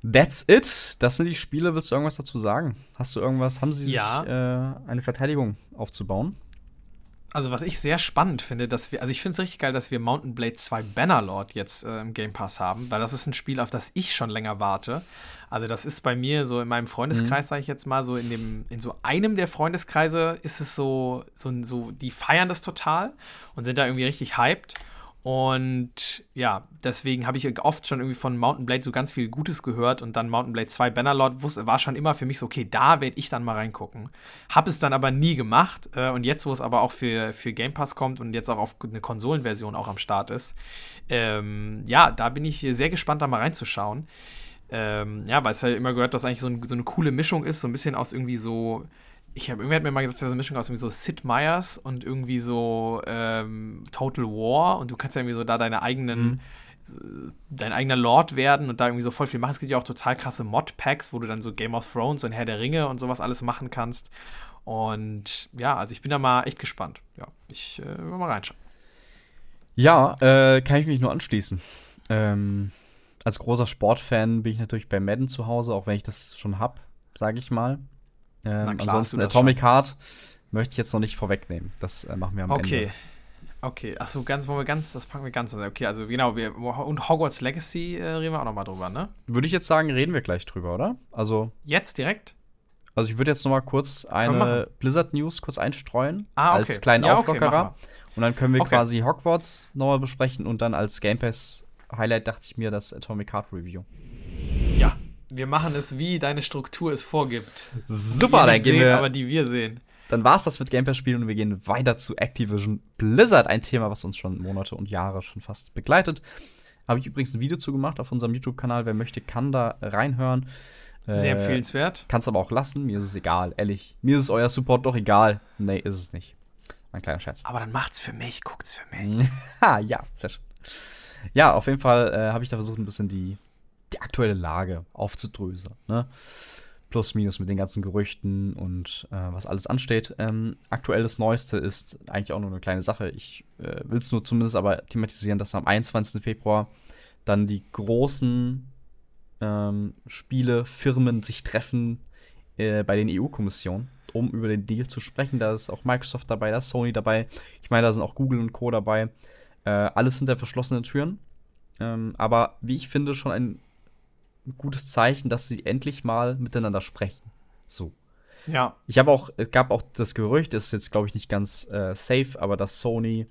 That's it. Das sind die Spiele. Willst du irgendwas dazu sagen? Hast du irgendwas? Haben sie Ja. sich äh, eine Verteidigung aufzubauen? Also, was ich sehr spannend finde, dass wir, also ich finde es richtig geil, dass wir Mountain Blade 2 Bannerlord jetzt äh, im Game Pass haben, weil das ist ein Spiel, auf das ich schon länger warte. Also, das ist bei mir so in meinem Freundeskreis, sage ich jetzt mal, so in dem, in so einem der Freundeskreise ist es so, so, so, die feiern das total und sind da irgendwie richtig hyped. Und ja, deswegen habe ich oft schon irgendwie von Mountain Blade so ganz viel Gutes gehört und dann Mountain Blade 2 Bannerlord wus- war schon immer für mich so, okay, da werde ich dann mal reingucken. Habe es dann aber nie gemacht äh, und jetzt, wo es aber auch für, für Game Pass kommt und jetzt auch auf eine Konsolenversion auch am Start ist, ähm, ja, da bin ich sehr gespannt, da mal reinzuschauen. Ähm, ja, weil es ja immer gehört, dass eigentlich so, ein, so eine coole Mischung ist, so ein bisschen aus irgendwie so ich habe irgendwer hat mir mal gesagt, das ist eine Mischung aus irgendwie so Sid Meier's und irgendwie so ähm, Total War und du kannst ja irgendwie so da deine eigenen, äh, dein eigener Lord werden und da irgendwie so voll viel machen. Es gibt ja auch total krasse Mod-Packs, wo du dann so Game of Thrones und Herr der Ringe und sowas alles machen kannst. Und ja, also ich bin da mal echt gespannt. Ja, ich äh, will mal reinschauen. Ja, äh, kann ich mich nur anschließen. Ähm, als großer Sportfan bin ich natürlich bei Madden zu Hause, auch wenn ich das schon hab, sage ich mal. Ähm, klar, ansonsten Atomic Heart möchte ich jetzt noch nicht vorwegnehmen. Das äh, machen wir am Okay. Ende. Okay, achso, ganz, wollen wir ganz, das packen wir ganz. Okay, also genau, wir, und Hogwarts Legacy äh, reden wir auch nochmal drüber, ne? Würde ich jetzt sagen, reden wir gleich drüber, oder? Also, Jetzt direkt? also ich würde jetzt noch mal kurz eine Blizzard-News kurz einstreuen. Ah, okay. Als kleinen Ja, okay, Auflockerer. und dann können wir Okay. quasi Hogwarts nochmal besprechen und dann als Game Pass-Highlight dachte ich mir das Atomic Heart Review. Ja, wir machen es, wie deine Struktur es vorgibt. Super, die dann gehen sehen, wir. Aber die wir sehen. Dann war es das mit Game Pass-Spielen und wir gehen weiter zu Activision Blizzard, ein Thema, was uns schon Monate und Jahre schon fast begleitet. Habe ich übrigens ein Video zu gemacht auf unserem YouTube-Kanal. Wer möchte, kann da reinhören. Sehr Äh, empfehlenswert. Kannst aber auch lassen. Mir ist es egal, ehrlich. Mir ist euer Support doch egal. Nee, ist es nicht. Ein kleiner Scherz. Aber dann macht's für mich, guckt's für mich. ha, ja, sehr schön. Ja, auf jeden Fall äh, habe ich da versucht, ein bisschen die aktuelle Lage aufzudröseln. Ne? Plus, minus mit den ganzen Gerüchten und äh, was alles ansteht. Ähm, aktuell das Neueste ist eigentlich auch nur eine kleine Sache. Ich äh, will es nur zumindest aber thematisieren, dass am 21. Februar dann die großen ähm, Spiele, sich treffen äh, bei den EU-Kommissionen, um über den Deal zu sprechen. Da ist auch Microsoft dabei, da ist Sony dabei. Ich meine, da sind auch Google und Co. dabei. Äh, alles hinter verschlossenen Türen. Ähm, aber wie ich finde, schon ein gutes Zeichen, dass sie endlich mal miteinander sprechen. So. Ja, Ich habe auch, es gab auch das Gerücht, ist jetzt glaube ich nicht ganz äh, safe, aber dass Sony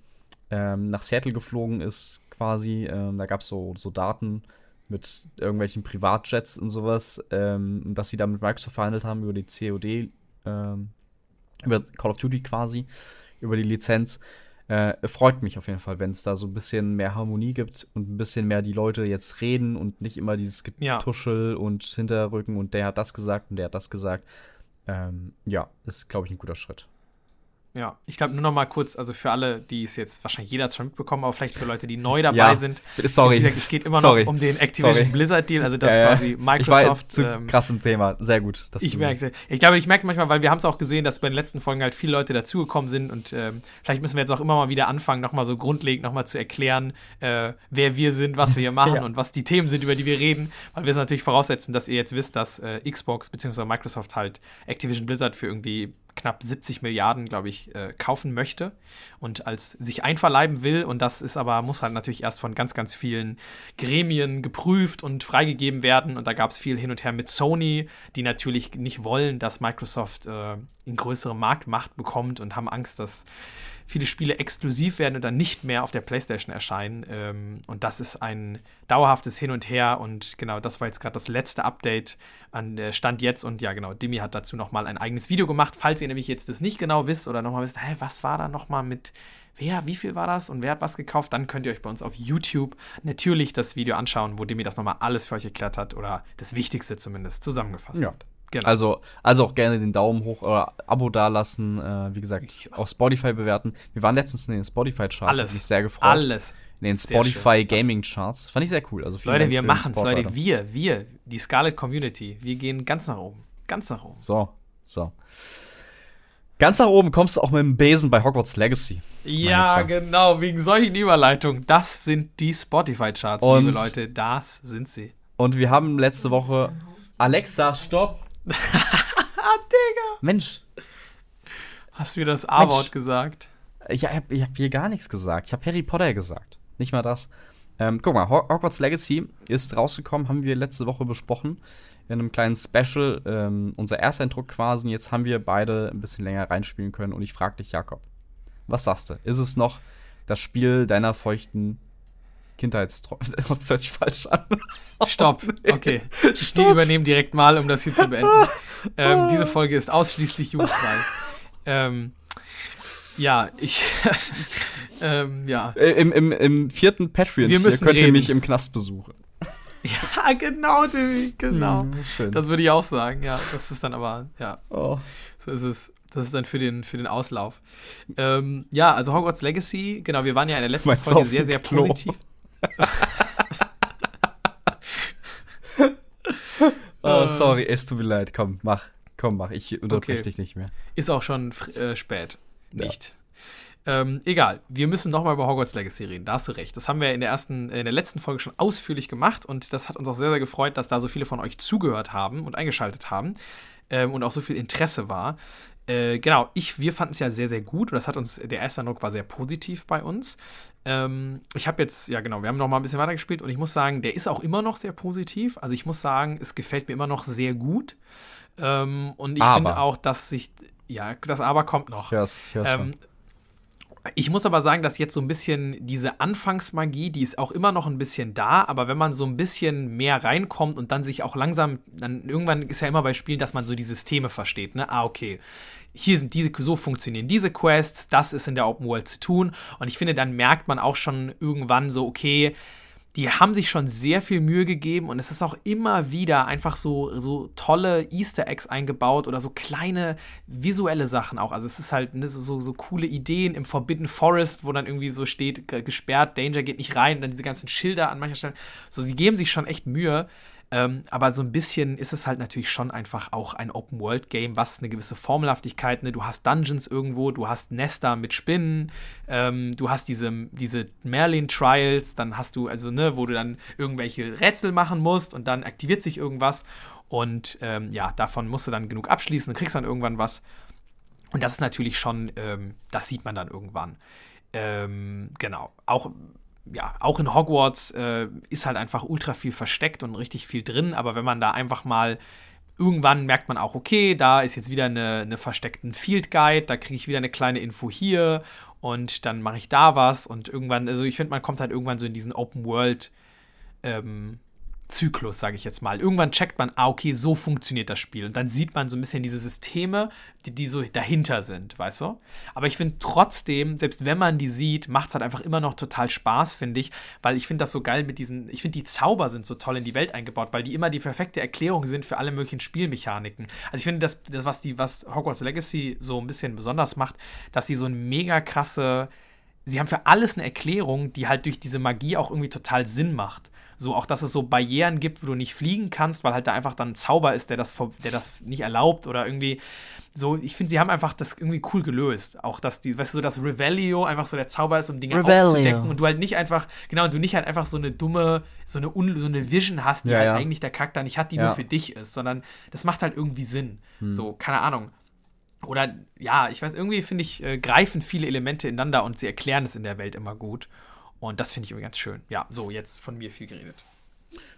ähm, nach Seattle geflogen ist, quasi. Ähm, da gab es so, so Daten mit irgendwelchen Privatjets und sowas, ähm, dass sie da mit Microsoft verhandelt haben über die COD, ähm, über Call of Duty quasi, über die Lizenz. Äh, freut mich auf jeden Fall, wenn es da so ein bisschen mehr Harmonie gibt und ein bisschen mehr die Leute jetzt reden und nicht immer dieses Ja. Getuschel und Hinterrücken und der hat das gesagt und der hat das gesagt. Ähm, ja, ist, glaube ich, ein guter Schritt. Ja. Ich glaube nur noch mal kurz, also für alle, die es jetzt wahrscheinlich jeder hat schon mitbekommen, aber vielleicht für Leute, die neu dabei Ja, sind. Sorry. Gesagt, es geht immer Sorry. noch um den Activision Sorry. Blizzard Deal, also das Ja, quasi Microsoft. zu ähm, krass im Thema. Sehr gut. Ich merke es. Ich glaube, ich merke manchmal, weil wir haben es auch gesehen, dass bei den letzten Folgen halt viele Leute dazugekommen sind und ähm, vielleicht müssen wir jetzt auch immer mal wieder anfangen, nochmal so grundlegend nochmal zu erklären, äh, wer wir sind, was wir hier machen Ja. und was die Themen sind, über die wir reden, weil wir es natürlich voraussetzen, dass ihr jetzt wisst, dass äh, Xbox bzw. Microsoft halt Activision Blizzard für irgendwie knapp 70 Milliarden, glaube ich, äh, kaufen möchte und als sich einverleiben will. Und das ist aber, muss halt natürlich erst von ganz, ganz vielen Gremien geprüft und freigegeben werden. Und da gab es viel hin und her mit Sony, die natürlich nicht wollen, dass Microsoft äh, in größere Marktmacht bekommt und haben Angst, dass viele Spiele exklusiv werden und dann nicht mehr auf der PlayStation erscheinen. Ähm, und das ist ein dauerhaftes Hin und Her. Und genau, das war jetzt gerade das letzte Update an der Stand jetzt. Und ja, genau, Dimi hat dazu nochmal ein eigenes Video gemacht. Falls ihr nämlich jetzt das nicht genau wisst oder nochmal wisst, hä, was war da nochmal mit wer, wie viel war das und wer hat was gekauft, dann könnt ihr euch bei uns auf YouTube natürlich das Video anschauen, wo Demi das nochmal alles für euch erklärt hat oder das Wichtigste zumindest zusammengefasst Ja. hat. Genau. Also, also auch gerne den Daumen hoch oder Abo dalassen. Äh, wie gesagt, auf Spotify bewerten. Wir waren letztens in den Spotify-Charts. Alles. mich sehr gefreut. Alles. In den Spotify Gaming Charts. Fand ich sehr cool. Also Leute, wir machen es. Leute, wir, wir, die Scarlet Community, wir gehen ganz nach oben. Ganz nach oben. So, so. Ganz nach oben kommst du auch mit dem Besen bei Hogwarts Legacy. Ja, genau, wegen solchen Überleitungen. Das sind die Spotify-Charts, liebe Leute. Das sind sie. Und wir haben letzte Woche. Alexa, stopp! Digga! Mensch! Hast du wieder das A-Wort gesagt? Ich hab, ich hab hier gar nichts gesagt. Ich habe Harry Potter gesagt. Nicht mal das. Ähm, guck mal, Hogwarts Legacy ist rausgekommen, haben wir letzte Woche besprochen in einem kleinen Special ähm, unser Ersteindruck quasi. Jetzt haben wir beide ein bisschen länger reinspielen können und ich frage dich, Jakob, was sagst du? Ist es noch das Spiel deiner feuchten Kindheitsträume? Das hört sich falsch an. Stopp, okay. Ich Stopp. übernehme direkt mal, um das hier zu beenden. ähm, diese Folge ist ausschließlich jugendfrei. ähm, ja, ich. ähm, ja. Äh, Im, im, Im vierten Patreon Wir müssen könnt ihr mich im Knast besuchen. Ja, genau, Timmy, genau. Ja, das würde ich auch sagen, ja. Das ist dann aber, ja. Oh. So ist es. Das ist dann für den, für den Auslauf. Ähm, ja, also Hogwarts Legacy, genau, wir waren ja in der letzten Folge sehr, sehr Klo. positiv. oh, sorry, es tut mir leid. Komm, mach. Komm, mach. Ich unterbreche okay. dich nicht mehr. Ist auch schon äh, spät. Nicht. Ja. Ähm, egal, wir müssen nochmal über Hogwarts Legacy reden. Da hast du recht. Das haben wir in der ersten, in der letzten Folge schon ausführlich gemacht und das hat uns auch sehr, sehr gefreut, dass da so viele von euch zugehört haben und eingeschaltet haben ähm, und auch so viel Interesse war. Äh, genau, ich, wir fanden es ja sehr, sehr gut und das hat uns, der erste Eindruck war sehr positiv bei uns. Ähm, ich habe jetzt, ja genau, wir haben noch mal ein bisschen weitergespielt und ich muss sagen, der ist auch immer noch sehr positiv. Also ich muss sagen, es gefällt mir immer noch sehr gut. Ähm, und ich finde auch, dass sich, ja, das Aber kommt noch. Yes, yes, ähm, ich muss aber sagen, dass jetzt so ein bisschen diese Anfangsmagie, die ist auch immer noch ein bisschen da, aber wenn man so ein bisschen mehr reinkommt und dann sich auch langsam, dann irgendwann ist ja immer bei Spielen, dass man so die Systeme versteht, ne? Ah, okay. Hier sind diese, so funktionieren diese Quests, das ist in der Open World zu tun. Und ich finde, dann merkt man auch schon irgendwann so, okay, die haben sich schon sehr viel Mühe gegeben und es ist auch immer wieder einfach so, so tolle Easter Eggs eingebaut oder so kleine visuelle Sachen auch. Also es ist halt ne, so, so coole Ideen im Forbidden Forest, wo dann irgendwie so steht, gesperrt, Danger geht nicht rein und dann diese ganzen Schilder an mancher Stelle. So, sie geben sich schon echt Mühe. Ähm, aber so ein bisschen ist es halt natürlich schon einfach auch ein Open-World-Game, was eine gewisse Formelhaftigkeit, ne? Du hast Dungeons irgendwo, du hast Nester mit Spinnen, ähm, du hast diese, diese Merlin-Trials, dann hast du, also, ne, wo du dann irgendwelche Rätsel machen musst und dann aktiviert sich irgendwas. Und ähm, ja, davon musst du dann genug abschließen und kriegst dann irgendwann was. Und das ist natürlich schon, ähm, das sieht man dann irgendwann. Ähm, genau. Auch ja, auch in Hogwarts äh, ist halt einfach ultra viel versteckt und richtig viel drin, aber wenn man da einfach mal irgendwann merkt man auch, okay, da ist jetzt wieder eine, eine versteckten Field Guide, da kriege ich wieder eine kleine Info hier und dann mache ich da was. Und irgendwann, also ich finde, man kommt halt irgendwann so in diesen Open World ähm, Zyklus, sage ich jetzt mal. Irgendwann checkt man, ah, okay, so funktioniert das Spiel. Und dann sieht man so ein bisschen diese Systeme, die, die so dahinter sind, weißt du? Aber ich finde trotzdem, selbst wenn man die sieht, macht es halt einfach immer noch total Spaß, finde ich, weil ich finde das so geil mit diesen, ich finde die Zauber sind so toll in die Welt eingebaut, weil die immer die perfekte Erklärung sind für alle möglichen Spielmechaniken. Also ich finde, das, das was, die, was Hogwarts Legacy so ein bisschen besonders macht, dass sie so eine mega krasse sie haben für alles eine Erklärung, die halt durch diese Magie auch irgendwie total Sinn macht. So auch, dass es so Barrieren gibt, wo du nicht fliegen kannst, weil halt da einfach dann ein Zauber ist, der das, der das nicht erlaubt oder irgendwie so. Ich finde, sie haben einfach das irgendwie cool gelöst. Auch, dass die, weißt du, so, dass Revelio einfach so der Zauber ist, um Dinge Revelio. aufzudecken und du halt nicht einfach, genau, und du nicht halt einfach so eine dumme, so eine, Un so eine Vision hast, die ja, halt ja. eigentlich der Charakter nicht hat, die ja. nur für dich ist, sondern das macht halt irgendwie Sinn. Hm. So, keine Ahnung. Oder ja, ich weiß, irgendwie finde ich, äh, greifen viele Elemente ineinander und sie erklären es in der Welt immer gut. Und das finde ich irgendwie ganz schön. Ja, so, jetzt von mir viel geredet.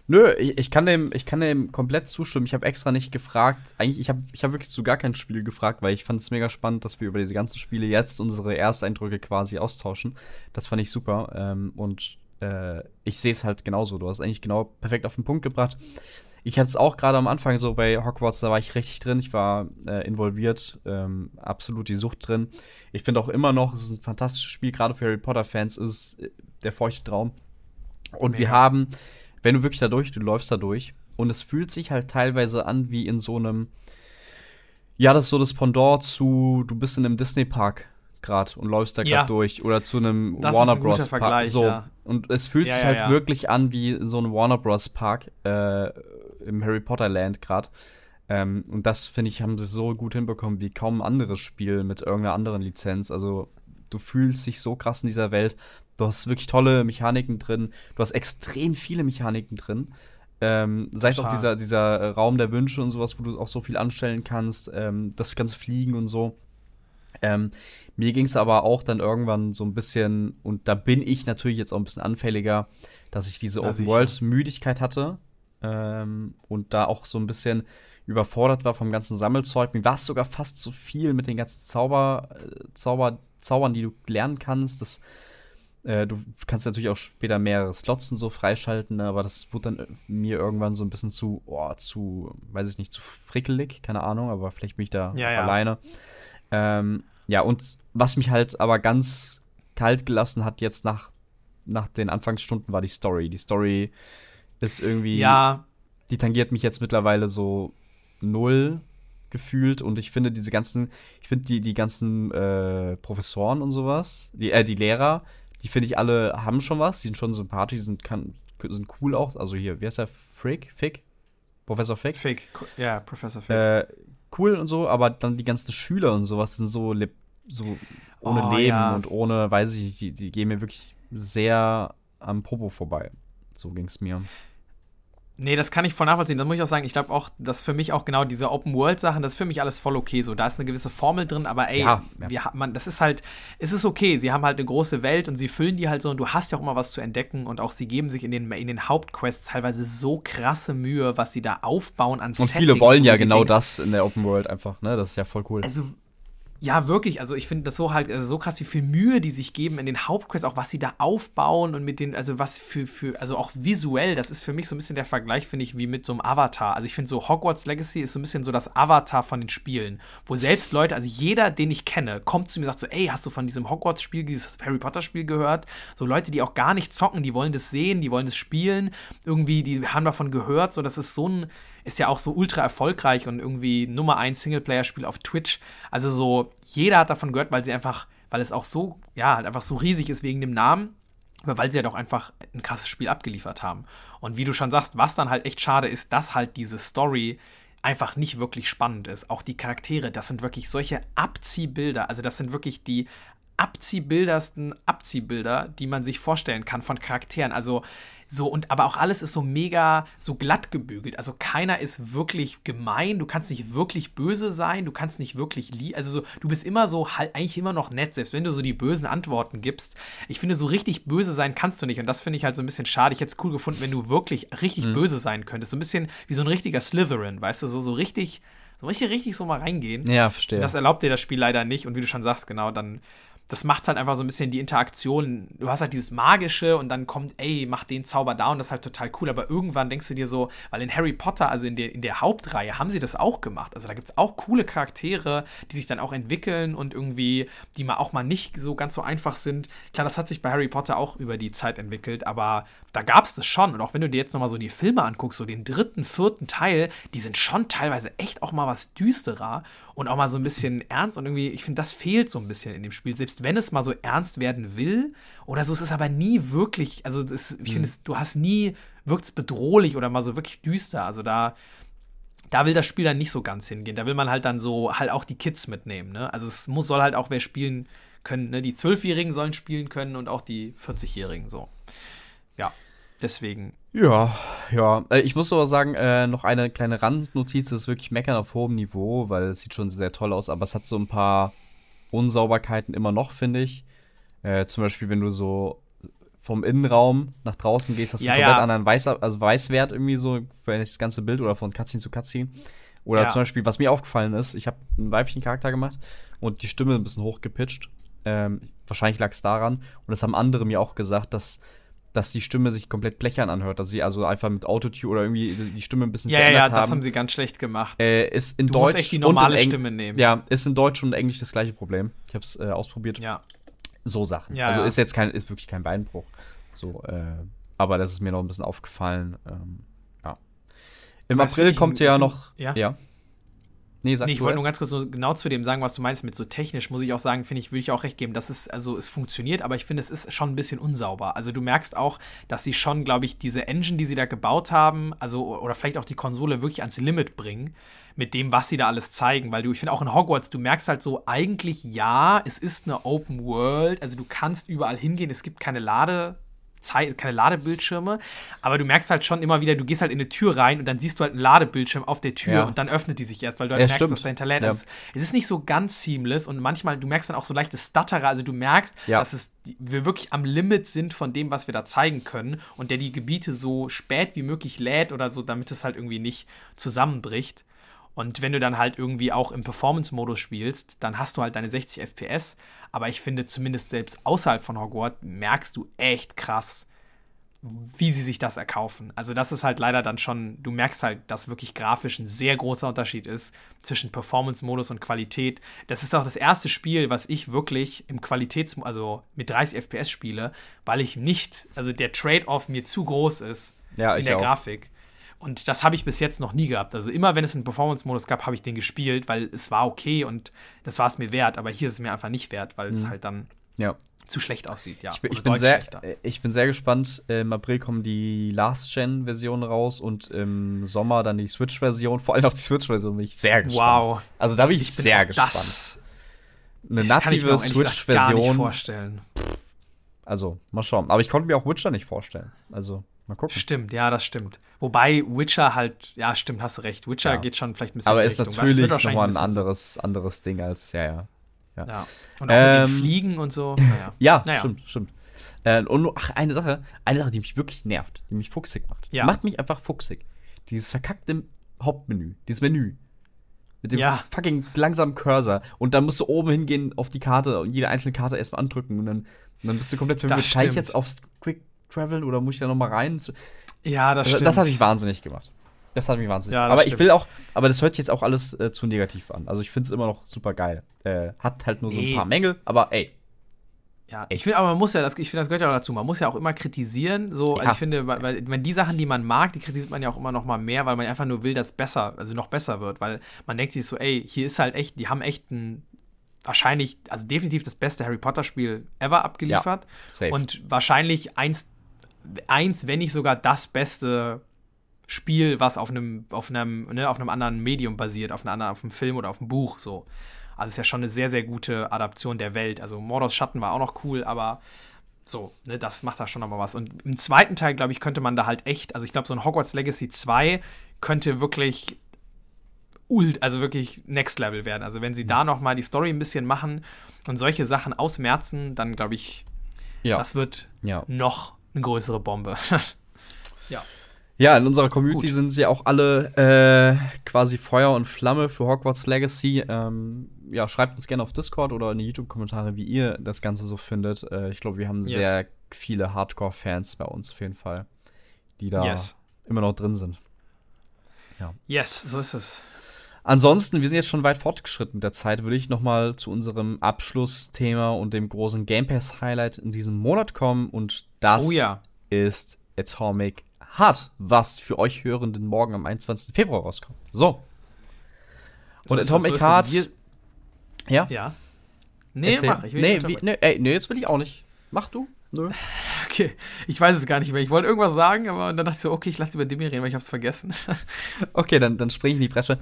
Nö, ich, ich, kann, dem, ich kann dem komplett zustimmen. Ich habe extra nicht gefragt. Eigentlich, ich habe ich hab wirklich zu gar kein Spiel gefragt, weil ich fand es mega spannend, dass wir über diese ganzen Spiele jetzt unsere Ersteindrücke quasi austauschen. Das fand ich super. Ähm, und äh, ich sehe es halt genauso. Du hast eigentlich genau perfekt auf den Punkt gebracht. Ich hatte es auch gerade am Anfang so bei Hogwarts, da war ich richtig drin. Ich war äh, involviert, ähm, absolut die Sucht drin. Ich finde auch immer noch, es ist ein fantastisches Spiel, gerade für Harry Potter-Fans ist äh, der feuchte Traum. Und ja. wir haben, wenn du wirklich da durch, du läufst da durch und es fühlt sich halt teilweise an wie in so einem, ja, das ist so das Pendant zu, du bist in einem Disney-Park gerade und läufst da gerade Ja. durch oder zu einem Das Warner ein Bros. Park. So. ja. Und es fühlt Ja, sich halt wirklich an wie so ein Warner Bros. Park äh, im Harry Potter Land gerade. Ähm, und das, finde ich, haben sie so gut hinbekommen wie kaum ein anderes Spiel mit irgendeiner anderen Lizenz. Also, du fühlst dich so krass in dieser Welt. Du hast wirklich tolle Mechaniken drin. Du hast extrem viele Mechaniken drin. Ähm, sei es auch dieser, dieser Raum der Wünsche und sowas, wo du auch so viel anstellen kannst. Ähm, das ganze Fliegen und so. Ähm, mir ging es aber auch dann irgendwann so ein bisschen, und da bin ich natürlich jetzt auch ein bisschen anfälliger, dass ich diese. Open-World-Müdigkeit hatte ähm, und da auch so ein bisschen überfordert war vom ganzen Sammelzeug. Mir war es sogar fast zu viel mit den ganzen Zauber, äh, Zauber, Zaubern, die du lernen kannst. Das, äh, du kannst natürlich auch später mehrere Slots und so freischalten, aber das wurde dann äh, mir irgendwann so ein bisschen zu, oh, zu, weiß ich nicht, zu frickelig, keine Ahnung, aber vielleicht bin ich da Ja, ja. alleine. Ähm, ja, und was mich halt aber ganz kalt gelassen hat jetzt nach, nach den Anfangsstunden war die Story. Die Story ist irgendwie, Ja, die tangiert mich jetzt mittlerweile so null gefühlt und ich finde diese ganzen, ich finde die, die ganzen äh, Professoren und sowas, die, äh, die Lehrer, die finde ich alle haben schon was, die sind schon sympathisch, die sind, kann, sind cool auch. Also hier, wie heißt der? Frick? Fick? Professor Fick? Fick. Ja, Professor Fick. Äh, cool und so, aber dann die ganzen Schüler und sowas sind so, so ohne Oh, Leben ja. und ohne, weiß ich nicht, die, die gehen mir wirklich sehr am Popo vorbei. So ging's mir. Nee, das kann ich voll nachvollziehen. Das muss ich auch sagen. Ich glaube auch, dass für mich auch genau diese Open-World-Sachen, das ist für mich alles voll okay. So, da ist eine gewisse Formel drin, aber ey, Ja, ja. Wir, man, das ist halt, es ist okay. Sie haben halt eine große Welt und sie füllen die halt so und du hast ja auch immer was zu entdecken und auch sie geben sich in den, in den Hauptquests teilweise so krasse Mühe, was sie da aufbauen an Und Settings, viele wollen wo ja genau denkst, das in der Open World einfach, ne? Das ist ja voll cool. Also, ja, wirklich. Also, ich finde das so halt, also so krass, wie viel Mühe die sich geben in den Hauptquests, auch was sie da aufbauen und mit den, also was für, für, also auch visuell, das ist für mich so ein bisschen der Vergleich, finde ich, wie mit so einem Avatar. Also, ich finde so Hogwarts Legacy ist so ein bisschen so das Avatar von den Spielen, wo selbst Leute, also jeder, den ich kenne, kommt zu mir und sagt so, ey, hast du von diesem Hogwarts-Spiel, dieses Harry Potter-Spiel gehört? So Leute, die auch gar nicht zocken, die wollen das sehen, die wollen das spielen, irgendwie, die haben davon gehört, so, das ist so ein, ist ja auch so ultra erfolgreich und irgendwie Nummer 1 Singleplayer-Spiel auf Twitch. Also so, jeder hat davon gehört, weil sie einfach, weil es auch so, ja, halt einfach so riesig ist wegen dem Namen, aber weil sie halt auch einfach ein krasses Spiel abgeliefert haben. Und wie du schon sagst, was dann halt echt schade ist, dass halt diese Story einfach nicht wirklich spannend ist. Auch die Charaktere, das sind wirklich solche Abziehbilder. Also das sind wirklich die abziehbildersten Abziehbilder, die man sich vorstellen kann von Charakteren. Also so und aber auch alles ist so mega so glatt gebügelt. Also keiner ist wirklich gemein. Du kannst nicht wirklich böse sein. Du kannst nicht wirklich lie also so du bist immer so halt eigentlich immer noch nett, selbst wenn du so die bösen Antworten gibst. Ich finde so richtig böse sein kannst du nicht und das finde ich halt so ein bisschen schade. Ich hätte es cool gefunden, wenn du wirklich richtig böse sein könntest. So ein bisschen wie so ein richtiger Slytherin, weißt du, so so richtig so richtig richtig so mal reingehen. Ja, verstehe. Das erlaubt dir das Spiel leider nicht. Und wie du schon sagst, genau, dann, das macht halt einfach so ein bisschen die Interaktion. Du hast halt dieses Magische und dann kommt, ey, mach den Zauber da und das ist halt total cool. Aber irgendwann denkst du dir so, weil in Harry Potter, also in der, in der Hauptreihe, haben sie das auch gemacht. Also da gibt es auch coole Charaktere, die sich dann auch entwickeln und irgendwie, die mal auch mal nicht so ganz so einfach sind. Klar, das hat sich bei Harry Potter auch über die Zeit entwickelt, aber da gab es das schon. Und auch wenn du dir jetzt nochmal so die Filme anguckst, so den dritten, vierten Teil, die sind schon teilweise echt auch mal was düsterer und auch mal so ein bisschen ernst. Und irgendwie, ich finde, das fehlt so ein bisschen in dem Spiel. Selbst wenn es mal so ernst werden will oder so, es ist aber nie wirklich, also das, ich finde, es- du hast nie, wirkt es bedrohlich oder mal so wirklich düster. Also da, da will das Spiel dann nicht so ganz hingehen. Da will man halt dann so halt auch die Kids mitnehmen. Ne? Also es muss, soll halt auch wer spielen können. Ne? Die Zwölfjährigen sollen spielen können und auch die 40-Jährigen so. Ja, deswegen. Ja, ja. Äh, Ich muss aber sagen, äh, noch eine kleine Randnotiz, das ist wirklich Meckern auf hohem Niveau, weil es sieht schon sehr toll aus, aber es hat so ein paar Unsauberkeiten immer noch, finde ich. Äh, zum Beispiel, wenn du so vom Innenraum nach draußen gehst, hast du Ja, einen komplett ja. anderen Weiß, also Weißwert irgendwie so für das ganze Bild oder von Cutscene zu Cutscene. Oder Ja. zum Beispiel, was mir aufgefallen ist, ich habe einen weiblichen Charakter gemacht und die Stimme ein bisschen hochgepitcht. Ähm, wahrscheinlich lag es daran. Und das haben andere mir auch gesagt, dass, dass die Stimme sich komplett blechern anhört. Dass sie also einfach mit Autotune oder irgendwie die Stimme ein bisschen Ja, ja, ja, verändert das haben. haben sie ganz schlecht gemacht. äh, ist in Du musst Deutsch echt die und normale Stimme nehmen. Ja, ist in Deutsch und Englisch das gleiche Problem. Ich habe es äh, ausprobiert. ja. So Sachen. Ja, also ja. ist jetzt kein, ist wirklich kein Beinbruch. So, äh, aber das ist mir noch ein bisschen aufgefallen. Ähm, ja. Im April kommt ja noch. ja? ja. Nee, sag Nee, ich wollte nur ganz kurz so genau zu dem sagen, was du meinst mit so technisch, muss ich auch sagen, finde ich, würde ich auch recht geben, dass es, also es funktioniert, aber ich finde, es ist schon ein bisschen unsauber. Also du merkst auch, dass sie schon, glaube ich, diese Engine, die sie da gebaut haben, also oder vielleicht auch die Konsole wirklich ans Limit bringen, mit dem, was sie da alles zeigen. Weil du, ich finde auch in Hogwarts, du merkst halt so, eigentlich ja, es ist eine Open World, also du kannst überall hingehen, es gibt keine Lade. Zei- keine Ladebildschirme, aber du merkst halt schon immer wieder, du gehst halt in eine Tür rein und dann siehst du halt einen Ladebildschirm auf der Tür Ja. und dann öffnet die sich erst, weil du halt Ja, merkst, stimmt. dass dahinter lädt. Ja. Es, es ist nicht so ganz seamless und manchmal, du merkst dann auch so leichte Stutterer, also du merkst, dass es, wir wirklich am Limit sind von dem, was wir da zeigen können und der die Gebiete so spät wie möglich lädt oder so, damit es halt irgendwie nicht zusammenbricht. Und wenn du dann halt irgendwie auch im Performance-Modus spielst, dann hast du halt deine 60 FPS. Aber ich finde, zumindest selbst außerhalb von Hogwarts merkst du echt krass, wie sie sich das erkaufen. Also das ist halt leider dann schon, du merkst halt, dass wirklich grafisch ein sehr großer Unterschied ist zwischen Performance-Modus und Qualität. Das ist auch das erste Spiel, was ich wirklich im Qualitäts-, also mit 30 FPS spiele, weil ich nicht, also der Trade-off mir zu groß ist Ja, in ich der auch. Grafik. Und das habe ich bis jetzt noch nie gehabt. Also immer, wenn es einen Performance-Modus gab, habe ich den gespielt, weil es war okay und das war es mir wert. Aber hier ist es mir einfach nicht wert, weil es halt dann Ja. zu schlecht aussieht. Ja, Ich bin, ich, bin sehr, schlechter. äh, ich bin sehr gespannt. Im April kommen die Last-Gen-Versionen raus und im Sommer dann die Switch-Version. Vor allem auf die Switch-Version bin ich sehr gespannt. Wow. Also da bin ich, Ich bin sehr gespannt. Das, Eine das kann ich mir native auch ehrlich gesagt gar nicht Switch-Version. vorstellen. Also, mal schauen. Aber ich konnte mir auch Witcher nicht vorstellen. Also, mal gucken. Stimmt, ja, das stimmt. Wobei Witcher halt, ja, stimmt, hast du recht. Witcher Ja. geht schon vielleicht ein bisschen Aber ist Richtung. Natürlich nochmal ein so. anderes, anderes Ding als, ja, ja. Ja. Und auch mit Ähm, den Fliegen und so. Naja. Ja, Naja. stimmt, stimmt. Äh, und ach, eine Sache, eine Sache, die mich wirklich nervt, die mich fuchsig macht. Ja. Die macht mich einfach fuchsig. Dieses verkackte Hauptmenü, dieses Menü. Mit dem Ja. fucking langsamen Cursor. Und dann musst du oben hingehen auf die Karte und jede einzelne Karte erstmal andrücken. Und dann, und dann bist du komplett verwirrt. Kann ich jetzt aufs Quick Traveln oder muss ich da nochmal rein? Ja, das Das, stimmt. das hat mich wahnsinnig gemacht. Das hat mich wahnsinnig Ja, Aber ich stimmt. will auch, aber das hört sich jetzt auch alles äh, zu negativ an. Also ich finde es immer noch super geil. Äh, hat halt nur so ein paar Mängel, aber ey. Ja, ich finde aber man muss ja, das, ich finde, das gehört ja auch dazu. Man muss ja auch immer kritisieren. So, Ja. also ich finde, weil, weil wenn die Sachen, die man mag, die kritisiert man ja auch immer noch mal mehr, weil man einfach nur will, dass besser, also noch besser wird. Weil man denkt sich so, ey, hier ist halt echt, die haben echt ein wahrscheinlich, also definitiv das beste Harry Potter Spiel ever abgeliefert. safe. Und wahrscheinlich eins, eins, wenn nicht sogar das beste Spiel, was auf einem, auf einem, ne, auf einem anderen Medium basiert, auf, einer anderen, auf einem Film oder auf einem Buch so. Also es ist ja schon eine sehr, sehr gute Adaption der Welt. Also Mordors Schatten war auch noch cool, aber so, ne, das macht da schon nochmal was. Und im zweiten Teil, glaube ich, könnte man da halt echt, also ich glaube, so ein Hogwarts Legacy 2 könnte wirklich ult, also wirklich Next Level werden. Also wenn sie da nochmal die Story ein bisschen machen und solche Sachen ausmerzen, dann glaube ich, ja. das wird ja. noch eine größere Bombe. ja. Ja, in unserer Community Gut. sind sie auch alle äh, quasi Feuer und Flamme für Hogwarts Legacy. Ähm, ja, schreibt uns gerne auf Discord oder in die YouTube-Kommentare, wie ihr das Ganze so findet. Äh, ich glaube, wir haben Yes. sehr viele Hardcore-Fans bei uns auf jeden Fall, die da Yes. immer noch drin sind. Yes, so ist es. Ansonsten, wir sind jetzt schon weit fortgeschritten mit der Zeit, würde ich noch mal zu unserem Abschlussthema und dem großen Game Pass Highlight in diesem Monat kommen und das Oh ja. ist Atomic Heart, was für euch Hörenden morgen am 21. Februar rauskommt. So. So Und es, Atomic so. Heart, ja? ja. Nee, Erzähl. mach. Ich will nee, wie, nee, ey, nee, jetzt will ich auch nicht. Mach du? Nö. Okay, ich weiß es gar nicht mehr. Ich wollte irgendwas sagen, aber dann dachte ich so, okay, ich lasse über Demi reden, weil ich hab's vergessen. Okay, dann, dann springe ich in die Bresche.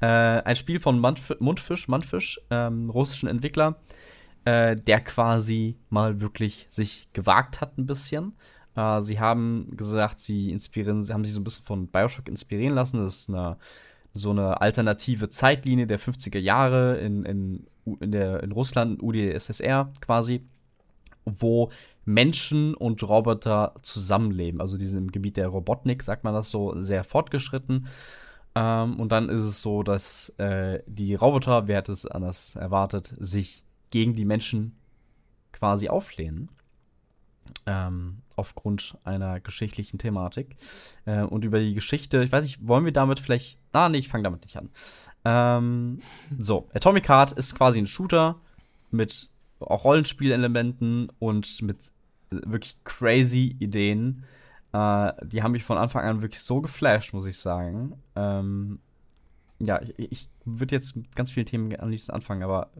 Äh, ein Spiel von Mundf Mundfisch, Mundfisch, ähm, russischen Entwickler, äh, der quasi mal wirklich sich gewagt hat ein bisschen. Äh, sie haben gesagt, sie inspirieren, sie haben sich so ein bisschen von Bioshock inspirieren lassen. Das ist eine, so eine alternative Zeitlinie der 50er Jahre in, in, in, der, in Russland, UdSSR quasi, wo Menschen und Roboter zusammenleben. Also die sind im Gebiet der Robotnik, sagt man das so, sehr fortgeschritten. Ähm, und dann ist es so, dass äh, die Roboter, wer hätte es anders erwartet, sich gegen die Menschen quasi auflehnen. Ähm, aufgrund einer geschichtlichen Thematik. Äh, und über die Geschichte, ich weiß nicht, wollen wir damit vielleicht. Ah, nee, ich fange damit nicht an. Ähm, so, Atomic Heart ist quasi ein Shooter mit auch Rollenspielelementen und mit äh, wirklich crazy Ideen. Äh, die haben mich von Anfang an wirklich so geflasht, muss ich sagen. Ähm, ja, ich, ich würde jetzt mit ganz vielen Themen am liebsten anfangen, aber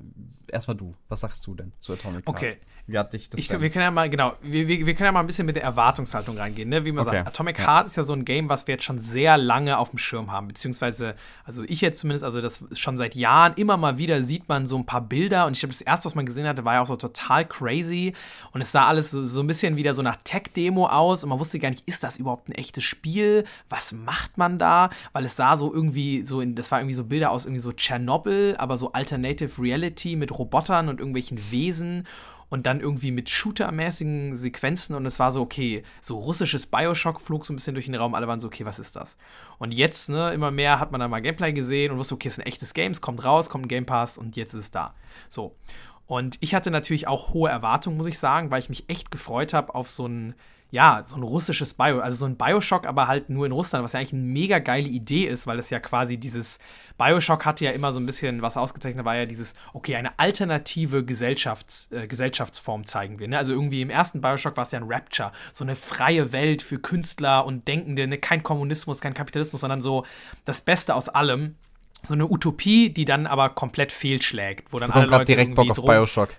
erstmal du. Was sagst du denn zu Atomic Heart? Okay. Wie hat dich das ich, Wir können ja mal, genau, wir, wir, wir, können ja mal ein bisschen mit der Erwartungshaltung reingehen. Ne? Wie man okay. sagt, Atomic ja. Heart ist ja so ein Game, was wir jetzt schon sehr lange auf dem Schirm haben. Beziehungsweise, also ich jetzt zumindest, also das schon seit Jahren immer mal wieder sieht man so ein paar Bilder. Und ich glaube, das erste, was man gesehen hatte, war ja auch so total crazy. Und es sah alles so, so ein bisschen wieder so nach Tech-Demo aus. Und man wusste gar nicht, ist das überhaupt ein echtes Spiel? Was macht man da? Weil es sah so irgendwie so in, das war irgendwie so Bilder aus irgendwie so Tschernobyl, aber so Alternative Reality mit Robotern und irgendwelchen Wesen und dann irgendwie mit Shooter-mäßigen Sequenzen und es war so, okay, so russisches Bioshock flog so ein bisschen durch den Raum, alle waren so, okay, was ist das? Und jetzt, ne, immer mehr hat man dann mal Gameplay gesehen und wusste, okay, es ist ein echtes Game, es kommt raus, kommt ein Game Pass und jetzt ist es da. So. Und ich hatte natürlich auch hohe Erwartungen, muss ich sagen, weil ich mich echt gefreut habe auf so ein ja, so ein russisches Bio, also so ein Bioshock, aber halt nur in Russland, was ja eigentlich eine mega geile Idee ist, weil es ja quasi dieses Bioshock hatte ja immer so ein bisschen, was ausgezeichnet war ja dieses, okay, eine alternative Gesellschafts, äh, Gesellschaftsform zeigen wir. Ne? Also irgendwie im ersten Bioshock war es ja ein Rapture, so eine freie Welt für Künstler und Denkende, ne? kein Kommunismus, kein Kapitalismus, sondern so das Beste aus allem. So eine Utopie, die dann aber komplett fehlschlägt, wo dann alle Leute direkt Bock auf Bioshock.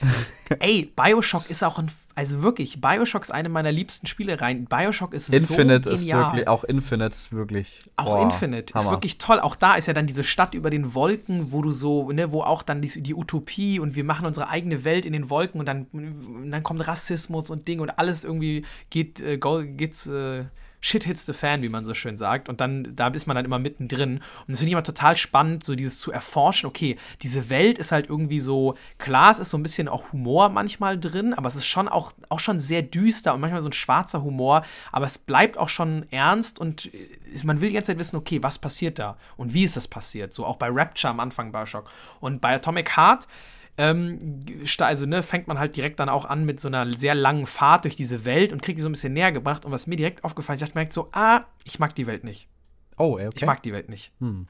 Ey, Bioshock ist auch ein also wirklich, Bioshock ist eine meiner liebsten Spielereien. Bioshock ist Infinite so genial. ist wirklich, auch Infinite wirklich. Auch boah, Infinite Hammer. ist wirklich toll. Auch da ist ja dann diese Stadt über den Wolken, wo du so, ne, wo auch dann die, die Utopie und wir machen unsere eigene Welt in den Wolken und dann, und dann kommt Rassismus und Ding und alles irgendwie geht, äh, geht's, äh, Shit hits the fan, wie man so schön sagt. Und dann, da ist man dann immer mittendrin. Und das finde ich immer total spannend, so dieses zu erforschen. Okay, diese Welt ist halt irgendwie so, klar, es ist so ein bisschen auch Humor manchmal drin, aber es ist schon auch, auch schon sehr düster und manchmal so ein schwarzer Humor. Aber es bleibt auch schon ernst und man will die ganze Zeit wissen, okay, was passiert da? Und wie ist das passiert? So auch bei Rapture am Anfang Bioshock. Und bei Atomic Heart ähm, also ne, fängt man halt direkt dann auch an mit so einer sehr langen Fahrt durch diese Welt und kriegt die so ein bisschen näher gebracht. Und was mir direkt aufgefallen ist, ich merkt so, ah, ich mag die Welt nicht. Oh, okay. Ich mag die Welt nicht. Hm.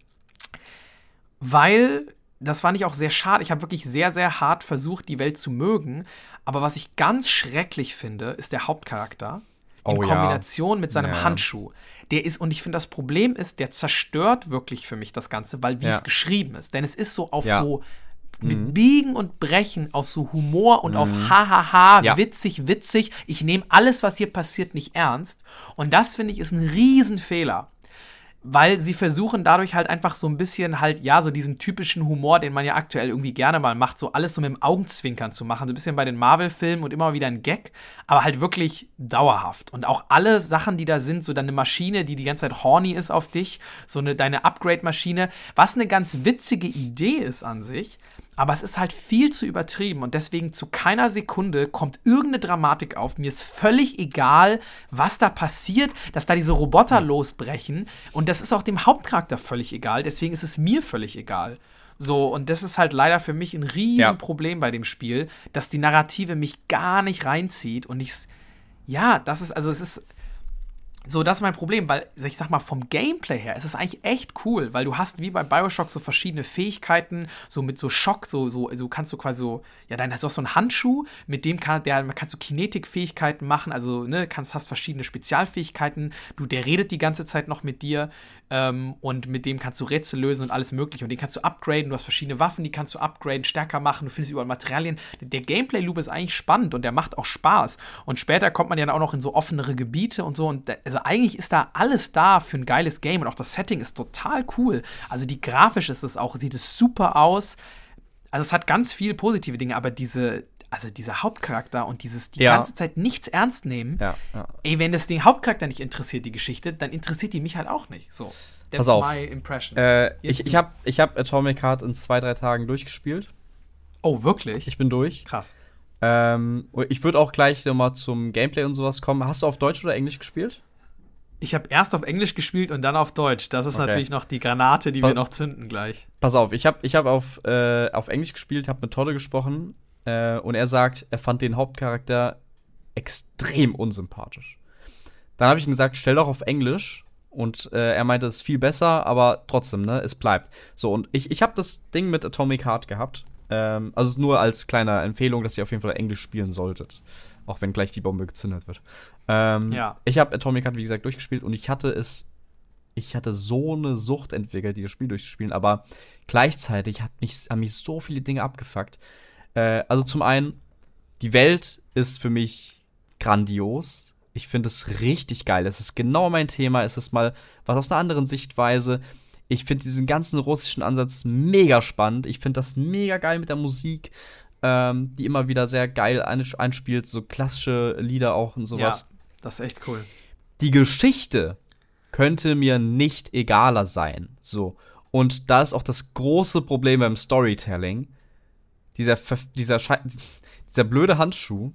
Weil, das fand ich auch sehr schade. Ich habe wirklich sehr, sehr hart versucht, die Welt zu mögen. Aber was ich ganz schrecklich finde, ist der Hauptcharakter. In oh, Kombination ja. mit seinem ja. Handschuh. Der ist, und ich finde, das Problem ist, der zerstört wirklich für mich das Ganze, weil wie ja. es geschrieben ist. Denn es ist so auf so mhm. Biegen und Brechen auf so Humor und mhm. auf Hahaha, ja. witzig, witzig. Ich nehme alles, was hier passiert, nicht ernst. Und das finde ich ist ein Riesenfehler weil sie versuchen dadurch halt einfach so ein bisschen halt, ja, so diesen typischen Humor, den man ja aktuell irgendwie gerne mal macht, so alles so mit dem Augenzwinkern zu machen, so ein bisschen bei den Marvel-Filmen und immer wieder ein Gag, aber halt wirklich dauerhaft. Und auch alle Sachen, die da sind, so deine Maschine, die die ganze Zeit horny ist auf dich, so eine, deine Upgrade-Maschine, was eine ganz witzige Idee ist an sich, aber es ist halt viel zu übertrieben und deswegen zu keiner Sekunde kommt irgendeine Dramatik auf. Mir ist völlig egal, was da passiert, dass da diese Roboter mhm. losbrechen. Und das ist auch dem Hauptcharakter völlig egal. Deswegen ist es mir völlig egal. So, und das ist halt leider für mich ein Riesenproblem ja. bei dem Spiel, dass die Narrative mich gar nicht reinzieht und ich. Ja, das ist, also es ist so, das ist mein Problem, weil ich sag mal, vom Gameplay her ist es eigentlich echt cool, weil du hast wie bei Bioshock so verschiedene Fähigkeiten, so mit so Schock, so, so also kannst du quasi so, ja, dann hast du auch so einen Handschuh, mit dem kann, der, kannst du Kinetik-Fähigkeiten machen, also, ne, kannst, hast verschiedene Spezialfähigkeiten, du, der redet die ganze Zeit noch mit dir ähm, und mit dem kannst du Rätsel lösen und alles mögliche und den kannst du upgraden, du hast verschiedene Waffen, die kannst du upgraden, stärker machen, du findest überall Materialien. Der Gameplay-Loop ist eigentlich spannend und der macht auch Spaß und später kommt man ja dann auch noch in so offenere Gebiete und so und also eigentlich ist da alles da für ein geiles Game und auch das Setting ist total cool. Also die grafisch ist es auch, sieht es super aus. Also es hat ganz viele positive Dinge, aber diese, also dieser Hauptcharakter und dieses die ja. ganze Zeit nichts ernst nehmen. Ja, ja. Ey, wenn das den Hauptcharakter nicht interessiert, die Geschichte, dann interessiert die mich halt auch nicht. So. That's Pass auf. my impression. Äh, ich ich habe ich hab Atomic Heart in zwei, drei Tagen durchgespielt. Oh, wirklich? Ich bin durch. Krass. Ähm, ich würde auch gleich nochmal zum Gameplay und sowas kommen. Hast du auf Deutsch oder Englisch gespielt? Ich habe erst auf Englisch gespielt und dann auf Deutsch. Das ist okay. natürlich noch die Granate, die pa wir noch zünden gleich. Pass auf, ich habe ich hab auf, äh, auf Englisch gespielt, habe mit Tolle gesprochen äh, und er sagt, er fand den Hauptcharakter extrem unsympathisch. Dann habe ich ihm gesagt, stell doch auf Englisch und äh, er meinte, es ist viel besser, aber trotzdem, ne, es bleibt. So, und ich, ich habe das Ding mit Atomic Heart gehabt. Ähm, also nur als kleine Empfehlung, dass ihr auf jeden Fall Englisch spielen solltet. Auch wenn gleich die Bombe gezündet wird. Ähm, Ja. Ich habe Atomic Heart, wie gesagt, durchgespielt und ich hatte es. Ich hatte so eine Sucht entwickelt, dieses Spiel durchzuspielen, aber gleichzeitig hat mich, haben mich so viele Dinge abgefuckt. Äh, also zum einen, die Welt ist für mich grandios. Ich finde es richtig geil. Es ist genau mein Thema. Es ist mal was aus einer anderen Sichtweise. Ich finde diesen ganzen russischen Ansatz mega spannend. Ich finde das mega geil mit der Musik, ähm, die immer wieder sehr geil einspielt. So klassische Lieder auch und sowas. Ja, das ist echt cool. Die Geschichte könnte mir nicht egaler sein. So. Und da ist auch das große Problem beim Storytelling. Dieser, dieser, Schei- dieser blöde Handschuh.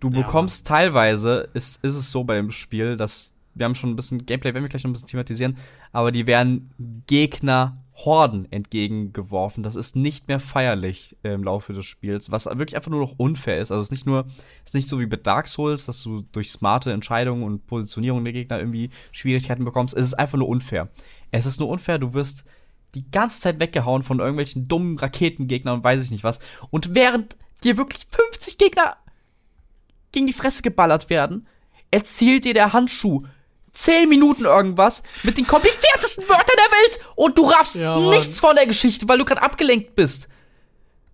Du Ja, bekommst teilweise, ist, ist es so bei dem Spiel, dass wir haben schon ein bisschen Gameplay, werden wir gleich noch ein bisschen thematisieren, aber die werden Gegner Horden entgegengeworfen. Das ist nicht mehr feierlich im Laufe des Spiels, was wirklich einfach nur noch unfair ist. Also es ist nicht nur, es ist nicht so wie bei Dark Souls, dass du durch smarte Entscheidungen und Positionierung der Gegner irgendwie Schwierigkeiten bekommst. Es ist einfach nur unfair. Es ist nur unfair, du wirst die ganze Zeit weggehauen von irgendwelchen dummen Raketengegnern und weiß ich nicht was. Und während dir wirklich 50 Gegner gegen die Fresse geballert werden, erzählt dir der Handschuh 10 Minuten irgendwas mit den kompliziertesten Wörtern der Welt und du raffst Ja, nichts von der Geschichte, weil du gerade abgelenkt bist.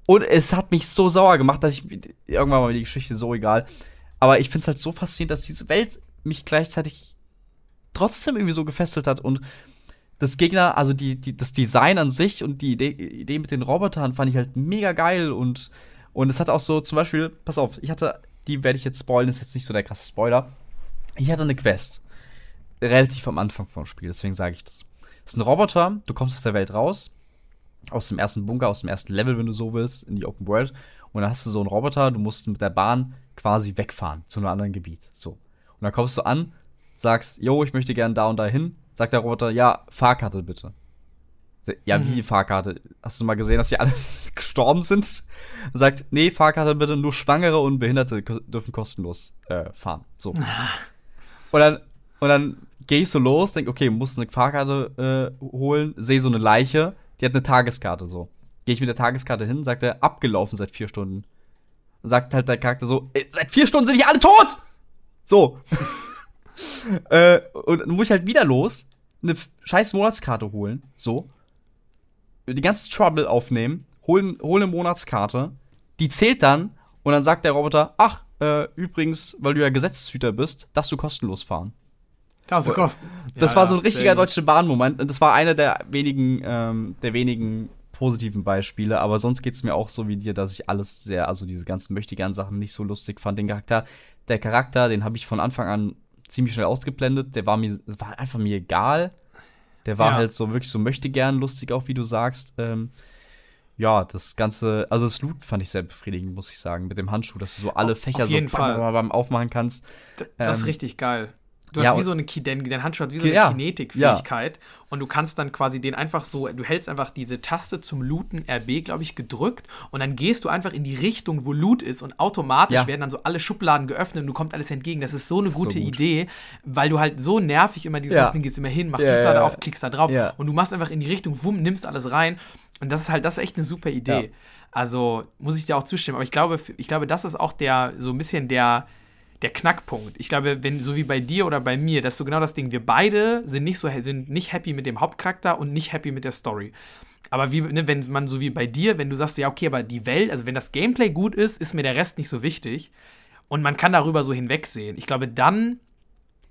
Und es hat mich so sauer gemacht, dass ich irgendwann war mir die Geschichte so egal. Aber ich finde es halt so faszinierend, dass diese Welt mich gleichzeitig trotzdem irgendwie so gefesselt hat und das Gegner, also die, die, das Design an sich und die Idee, Idee mit den Robotern fand ich halt mega geil und, und es hat auch so zum Beispiel, pass auf, ich hatte, die werde ich jetzt spoilen, ist jetzt nicht so der krasse Spoiler. Ich hatte eine Quest. Relativ am Anfang vom Spiel, deswegen sage ich das. Es ist ein Roboter, du kommst aus der Welt raus, aus dem ersten Bunker, aus dem ersten Level, wenn du so willst, in die Open World. Und dann hast du so einen Roboter, du musst mit der Bahn quasi wegfahren zu einem anderen Gebiet. So. Und dann kommst du an, sagst, yo, ich möchte gerne da und da hin. Sagt der Roboter, ja, Fahrkarte bitte. Ja, Mhm. wie Fahrkarte? Hast du mal gesehen, dass die alle gestorben sind? Sagt, nee, Fahrkarte bitte, nur Schwangere und Behinderte dürfen kostenlos äh, fahren. So. und dann, und dann gehe ich so los, denk, okay, muss eine Fahrkarte äh, holen, sehe so eine Leiche, die hat eine Tageskarte so. Gehe ich mit der Tageskarte hin, sagt er, abgelaufen seit vier Stunden. Dann sagt halt der Charakter so, "Ey, seit vier Stunden sind die alle tot! So. Äh, und dann muss ich halt wieder los, eine scheiß Monatskarte holen, so. Die ganze Trouble aufnehmen, holen, holen eine Monatskarte, die zählt dann und dann sagt der Roboter, ach, äh, übrigens, weil du ja Gesetzeshüter bist, darfst du kostenlos fahren. Darfst du kosten. Das Ja, war so ja, ein richtiger gut. deutsche Bahnmoment. Und das war einer der wenigen, ähm, der wenigen positiven Beispiele. Aber sonst geht's mir auch so wie dir, dass ich alles sehr, also diese ganzen Möchtegern-Sachen nicht so lustig fand. Den Charakter, der Charakter, den habe ich von Anfang an ziemlich schnell ausgeblendet. Der war mir, war einfach mir egal. Der war Ja. halt so wirklich so möchtegern lustig, auch wie du sagst. Ähm, ja, das Ganze, also das Loot fand ich sehr befriedigend, muss ich sagen, mit dem Handschuh, dass du so alle Fächer so bam, bam, bam, aufmachen kannst. D- Das ist Ähm, richtig geil. Du ja, hast wie so eine dein, dein Handschuh hat wie so eine Ja, Kinetikfähigkeit und du kannst dann quasi den einfach so, du hältst einfach diese Taste zum Looten RB, glaube ich, gedrückt und dann gehst du einfach in die Richtung, wo Loot ist und automatisch Ja. werden dann so alle Schubladen geöffnet und du kommt alles entgegen. Das ist so eine ist so gute gut. Idee, weil du halt so nervig immer dieses Ja. Ding gehst immer hin, machst Ja, Schublade ja, auf, klickst da drauf ja. und du machst einfach in die Richtung, wumm, nimmst alles rein und das ist halt, das ist echt eine super Idee. Ja. Also muss ich dir auch zustimmen, aber ich glaube, ich glaube, das ist auch der, so ein bisschen der, der Knackpunkt. Ich glaube, wenn so wie bei dir oder bei mir, das ist so genau das Ding. Wir beide sind nicht so sind nicht happy mit dem Hauptcharakter und nicht happy mit der Story. Aber wie, ne, wenn man so wie bei dir, wenn du sagst, ja, okay, aber die Welt, also wenn das Gameplay gut ist, ist mir der Rest nicht so wichtig. Und man kann darüber so hinwegsehen. Ich glaube, dann,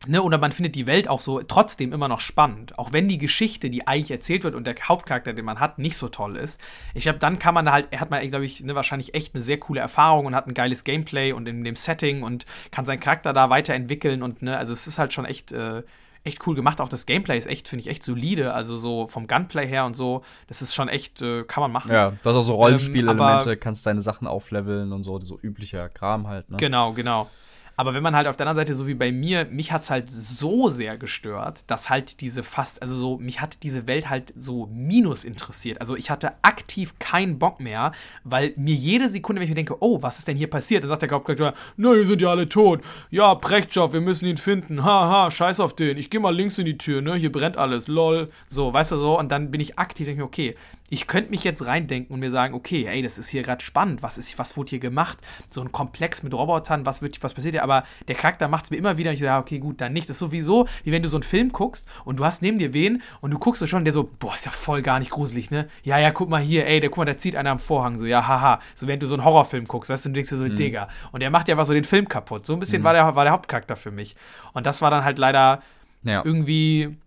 ne, oder man findet die Welt auch so trotzdem immer noch spannend. Auch wenn die Geschichte, die eigentlich erzählt wird und der Hauptcharakter, den man hat, nicht so toll ist. Ich glaube, dann kann man halt, hat man, glaube ich, ne, wahrscheinlich echt eine sehr coole Erfahrung und hat ein geiles Gameplay und in dem Setting und kann seinen Charakter da weiterentwickeln und, ne, also es ist halt schon echt, äh, echt cool gemacht. Auch das Gameplay ist echt, finde ich, echt solide. Also so vom Gunplay her und so, das ist schon echt, äh, kann man machen. Ja, du hast auch so Ähm, Rollenspielelemente, aber- kannst deine Sachen aufleveln und so, so üblicher Kram halt, ne? Genau, genau. Aber wenn man halt auf der anderen Seite, so wie bei mir, mich hat es halt so sehr gestört, dass halt diese fast, also so, mich hat diese Welt halt so minus interessiert. Also ich hatte aktiv keinen Bock mehr, weil mir jede Sekunde, wenn ich mir denke, oh, was ist denn hier passiert? Dann sagt der Hauptcharakter, na, ihr seid ja alle tot. Ja, Prechtschow, wir müssen ihn finden. Haha, scheiß auf den. Ich gehe mal links in die Tür, ne? Hier brennt alles. Lol. So, weißt du so? Und dann bin ich aktiv, denke ich mir, okay, ich könnte mich jetzt reindenken und mir sagen, okay, ey, das ist hier gerade spannend, was ist, was wurde hier gemacht? So ein Komplex mit Robotern, was wird, was passiert hier? Aber der Charakter macht es mir immer wieder und ich sage, okay, gut, dann nicht. Das ist sowieso, wie wenn du so einen Film guckst und du hast neben dir wen und du guckst so schon, der so, boah, ist ja voll gar nicht gruselig, ne? Ja, ja, guck mal hier, ey, der, guck mal, der zieht einer am Vorhang, so, ja, haha. So, wenn du so einen Horrorfilm guckst, weißt du, und denkst dir so, mhm. Digga. Und der macht ja was so den Film kaputt. So ein bisschen mhm. war, der, war der Hauptcharakter für mich. Und das war dann halt leider ja. irgendwie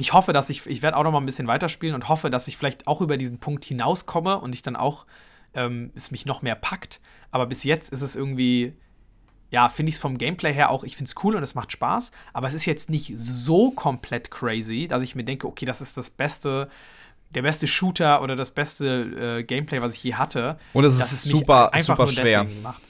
ich hoffe, dass ich, ich werde auch noch mal ein bisschen weiterspielen und hoffe, dass ich vielleicht auch über diesen Punkt hinauskomme und ich dann auch, ähm, es mich noch mehr packt. Aber bis jetzt ist es irgendwie, ja, finde ich es vom Gameplay her auch, ich finde es cool und es macht Spaß, aber es ist jetzt nicht so komplett crazy, dass ich mir denke, okay, das ist das beste, der beste Shooter oder das beste äh, Gameplay, was ich je hatte. Und es ist super, super schwer. Gemacht.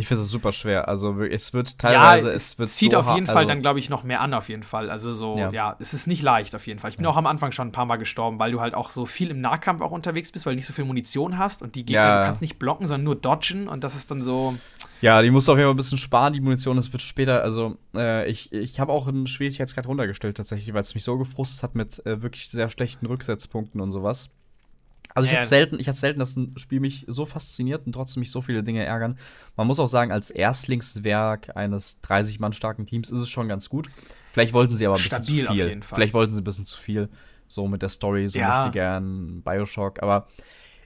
Ich finde es super schwer. Also es wird teilweise, ja, es, wird zieht so auf jeden Fall also dann glaube ich noch mehr an auf jeden Fall. Also so ja. ja. es ist nicht leicht auf jeden Fall. Ich bin ja. auch am Anfang schon ein paar Mal gestorben, weil du halt auch so viel im Nahkampf auch unterwegs bist, weil du nicht so viel Munition hast und die Gegner du kannst nicht blocken, sondern nur dodgen und das ist dann so. Ja, die musst du auf jeden Fall ein bisschen sparen, die Munition. Das wird später, also äh, ich, ich habe auch einen Schwierigkeitsgrad runtergestellt tatsächlich, weil es mich so gefrustet hat mit äh, wirklich sehr schlechten Rücksetzpunkten und sowas. Also ich ja, hatte selten, ich hatte selten, dass ein Spiel mich so fasziniert und trotzdem mich so viele Dinge ärgern. Man muss auch sagen, als Erstlingswerk eines 30 Mann starken Teams ist es schon ganz gut. Vielleicht wollten sie aber ein bisschen Stabil zu viel. Vielleicht wollten sie ein bisschen zu viel. So mit der Story, so ja. möchte gern Bioshock. Aber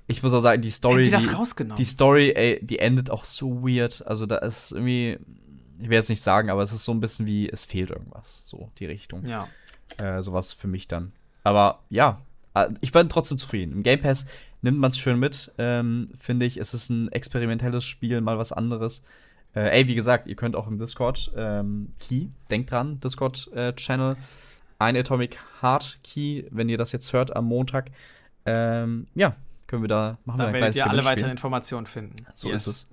ich muss auch sagen, die Story. sie das die, rausgenommen? Die Story, ey, die endet auch so weird. Also da ist irgendwie, ich will jetzt nicht sagen, aber es ist so ein bisschen wie, es fehlt irgendwas. So die Richtung. Ja. Äh, sowas für mich dann. Aber ja, ich war trotzdem zufrieden. Im Game Pass nimmt man es schön mit, ähm, finde ich. Es ist ein experimentelles Spiel, mal was anderes. Äh, ey, wie gesagt, ihr könnt auch im Discord ähm, Key, denkt dran, Discord-Channel, äh, ein Atomic Heart Key, wenn ihr das jetzt hört am Montag. Ähm, ja, können wir da machen da wir ein werdet ihr alle weiteren Informationen finden. So yes. ist es.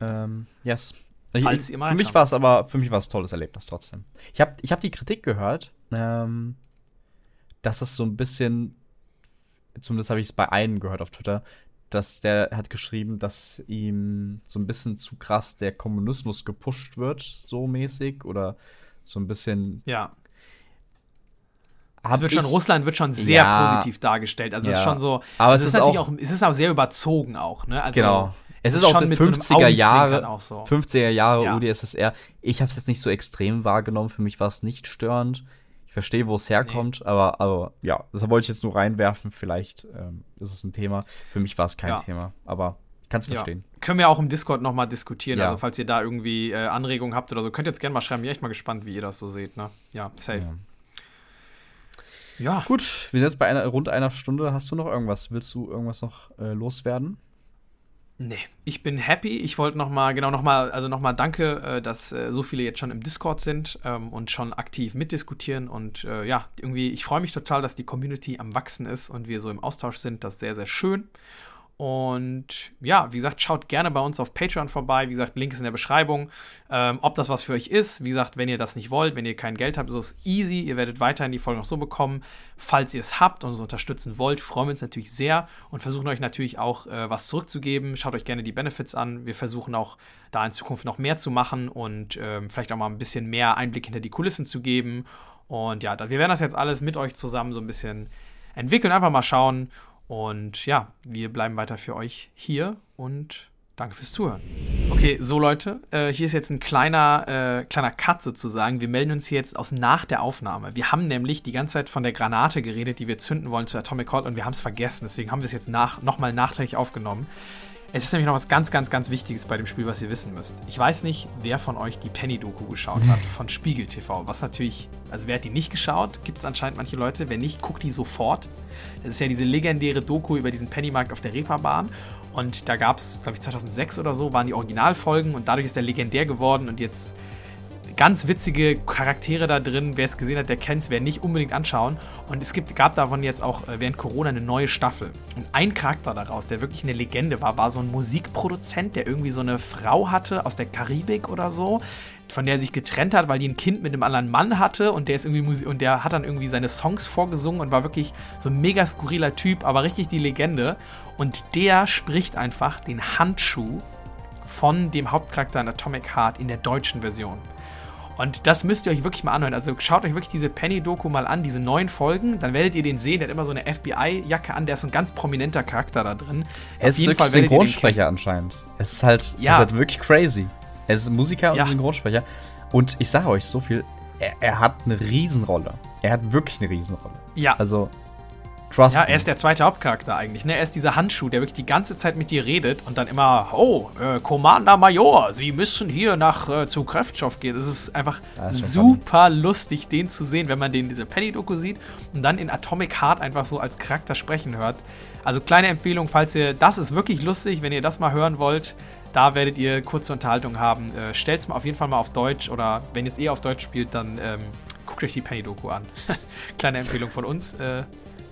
Ähm, yes. Falls ich, für mich war es aber für mich war es tolles Erlebnis trotzdem. Ich habe ich hab die Kritik gehört. Ähm, dass es so ein bisschen, zumindest habe ich es bei einem gehört auf Twitter, dass der hat geschrieben, dass ihm so ein bisschen zu krass der Kommunismus gepusht wird, so mäßig, oder so ein bisschen. Ja. Es wird schon, Russland wird schon sehr ja, positiv dargestellt. Also ja. es ist schon so. Aber es, es ist, natürlich auch, es ist auch sehr überzogen auch, ne? Also, genau. Es ist, ist auch schon 50er Jahre, so. 50er Jahre ja. UdSSR. Ich habe es jetzt nicht so extrem wahrgenommen. Für mich war es nicht störend verstehe, wo es herkommt, nee. aber, aber ja, das wollte ich jetzt nur reinwerfen. Vielleicht ähm, ist es ein Thema. Für mich war es kein ja. Thema, aber ich kann es verstehen. Ja. Können wir auch im Discord nochmal diskutieren. Ja. Also, falls ihr da irgendwie äh, Anregungen habt oder so, könnt ihr jetzt gerne mal schreiben. Bin echt mal gespannt, wie ihr das so seht. Ne? Ja, safe. Ja. Gut, wir sind jetzt bei einer, rund einer Stunde. Hast du noch irgendwas? Willst du irgendwas noch äh, loswerden? Nee, ich bin happy. Ich wollte nochmal, genau nochmal, also nochmal danke, äh, dass äh, so viele jetzt schon im Discord sind ähm, und schon aktiv mitdiskutieren. Und äh, ja, irgendwie, ich freue mich total, dass die Community am Wachsen ist und wir so im Austausch sind. Das ist sehr, sehr schön. Und ja, wie gesagt, schaut gerne bei uns auf Patreon vorbei. Wie gesagt, Link ist in der Beschreibung. Ähm, ob das was für euch ist, wie gesagt, wenn ihr das nicht wollt, wenn ihr kein Geld habt, so ist easy. Ihr werdet weiterhin die Folge noch so bekommen. Falls ihr es habt und uns unterstützen wollt, freuen wir uns natürlich sehr und versuchen euch natürlich auch äh, was zurückzugeben. Schaut euch gerne die Benefits an. Wir versuchen auch da in Zukunft noch mehr zu machen und ähm, vielleicht auch mal ein bisschen mehr Einblick hinter die Kulissen zu geben. Und ja, wir werden das jetzt alles mit euch zusammen so ein bisschen entwickeln. Einfach mal schauen. Und ja, wir bleiben weiter für euch hier und danke fürs Zuhören. Okay, so Leute, äh, hier ist jetzt ein kleiner, äh, kleiner Cut sozusagen. Wir melden uns hier jetzt aus nach der Aufnahme. Wir haben nämlich die ganze Zeit von der Granate geredet, die wir zünden wollen zu Atomic Heart und wir haben es vergessen. Deswegen haben wir es jetzt nochmal nachträglich aufgenommen. Es ist nämlich noch was ganz, ganz, ganz Wichtiges bei dem Spiel, was ihr wissen müsst. Ich weiß nicht, wer von euch die Penny-Doku geschaut hat von Spiegel TV. Was natürlich, also wer hat die nicht geschaut? Gibt es anscheinend manche Leute. Wer nicht, guckt die sofort. Das ist ja diese legendäre Doku über diesen Pennymarkt auf der Reeperbahn. Und da gab es, glaube ich, 2006 oder so, waren die Originalfolgen und dadurch ist der legendär geworden und jetzt ganz witzige Charaktere da drin. Wer es gesehen hat, der kennt es, wer nicht, unbedingt anschauen. Und es gibt, gab davon jetzt auch äh, während Corona eine neue Staffel. Und ein Charakter daraus, der wirklich eine Legende war, war so ein Musikproduzent, der irgendwie so eine Frau hatte aus der Karibik oder so, von der er sich getrennt hat, weil die ein Kind mit einem anderen Mann hatte und der ist irgendwie Musik und der hat dann irgendwie seine Songs vorgesungen und war wirklich so ein mega skurriler Typ, aber richtig die Legende. Und der spricht einfach den Handschuh von dem Hauptcharakter in Atomic Heart in der deutschen Version. Und das müsst ihr euch wirklich mal anhören. Also schaut euch wirklich diese Penny-Doku mal an, diese neuen Folgen. Dann werdet ihr den sehen. Der hat immer so eine FBI-Jacke an. Der ist so ein ganz prominenter Charakter da drin. Er ist wirklich Synchronsprecher anscheinend. Es ist halt, ja. ist halt wirklich crazy. Er ist Musiker ja. und Synchronsprecher. Und ich sage euch so viel, er, er, hat eine Riesenrolle. Er hat wirklich eine Riesenrolle. Ja. Also, Trust ja, er ist der zweite Hauptcharakter eigentlich. Ne? Er ist dieser Handschuh, der wirklich die ganze Zeit mit dir redet und dann immer, oh, äh, Commander Major, Sie müssen hier nach äh, zu Kräftschow gehen. Es ist einfach ist super funny. lustig, den zu sehen, wenn man den in dieser Penny-Doku sieht und dann in Atomic Heart einfach so als Charakter sprechen hört. Also kleine Empfehlung, falls ihr, das ist wirklich lustig, wenn ihr das mal hören wollt, da werdet ihr kurze Unterhaltung haben. Äh, es mal auf jeden Fall mal auf Deutsch oder wenn ihr es eh auf Deutsch spielt, dann ähm, guckt euch die Penny-Doku an. Kleine Empfehlung von uns. Äh,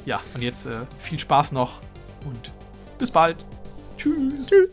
ja, und jetzt äh, viel Spaß noch und bis bald. Tschüss. Tschüss.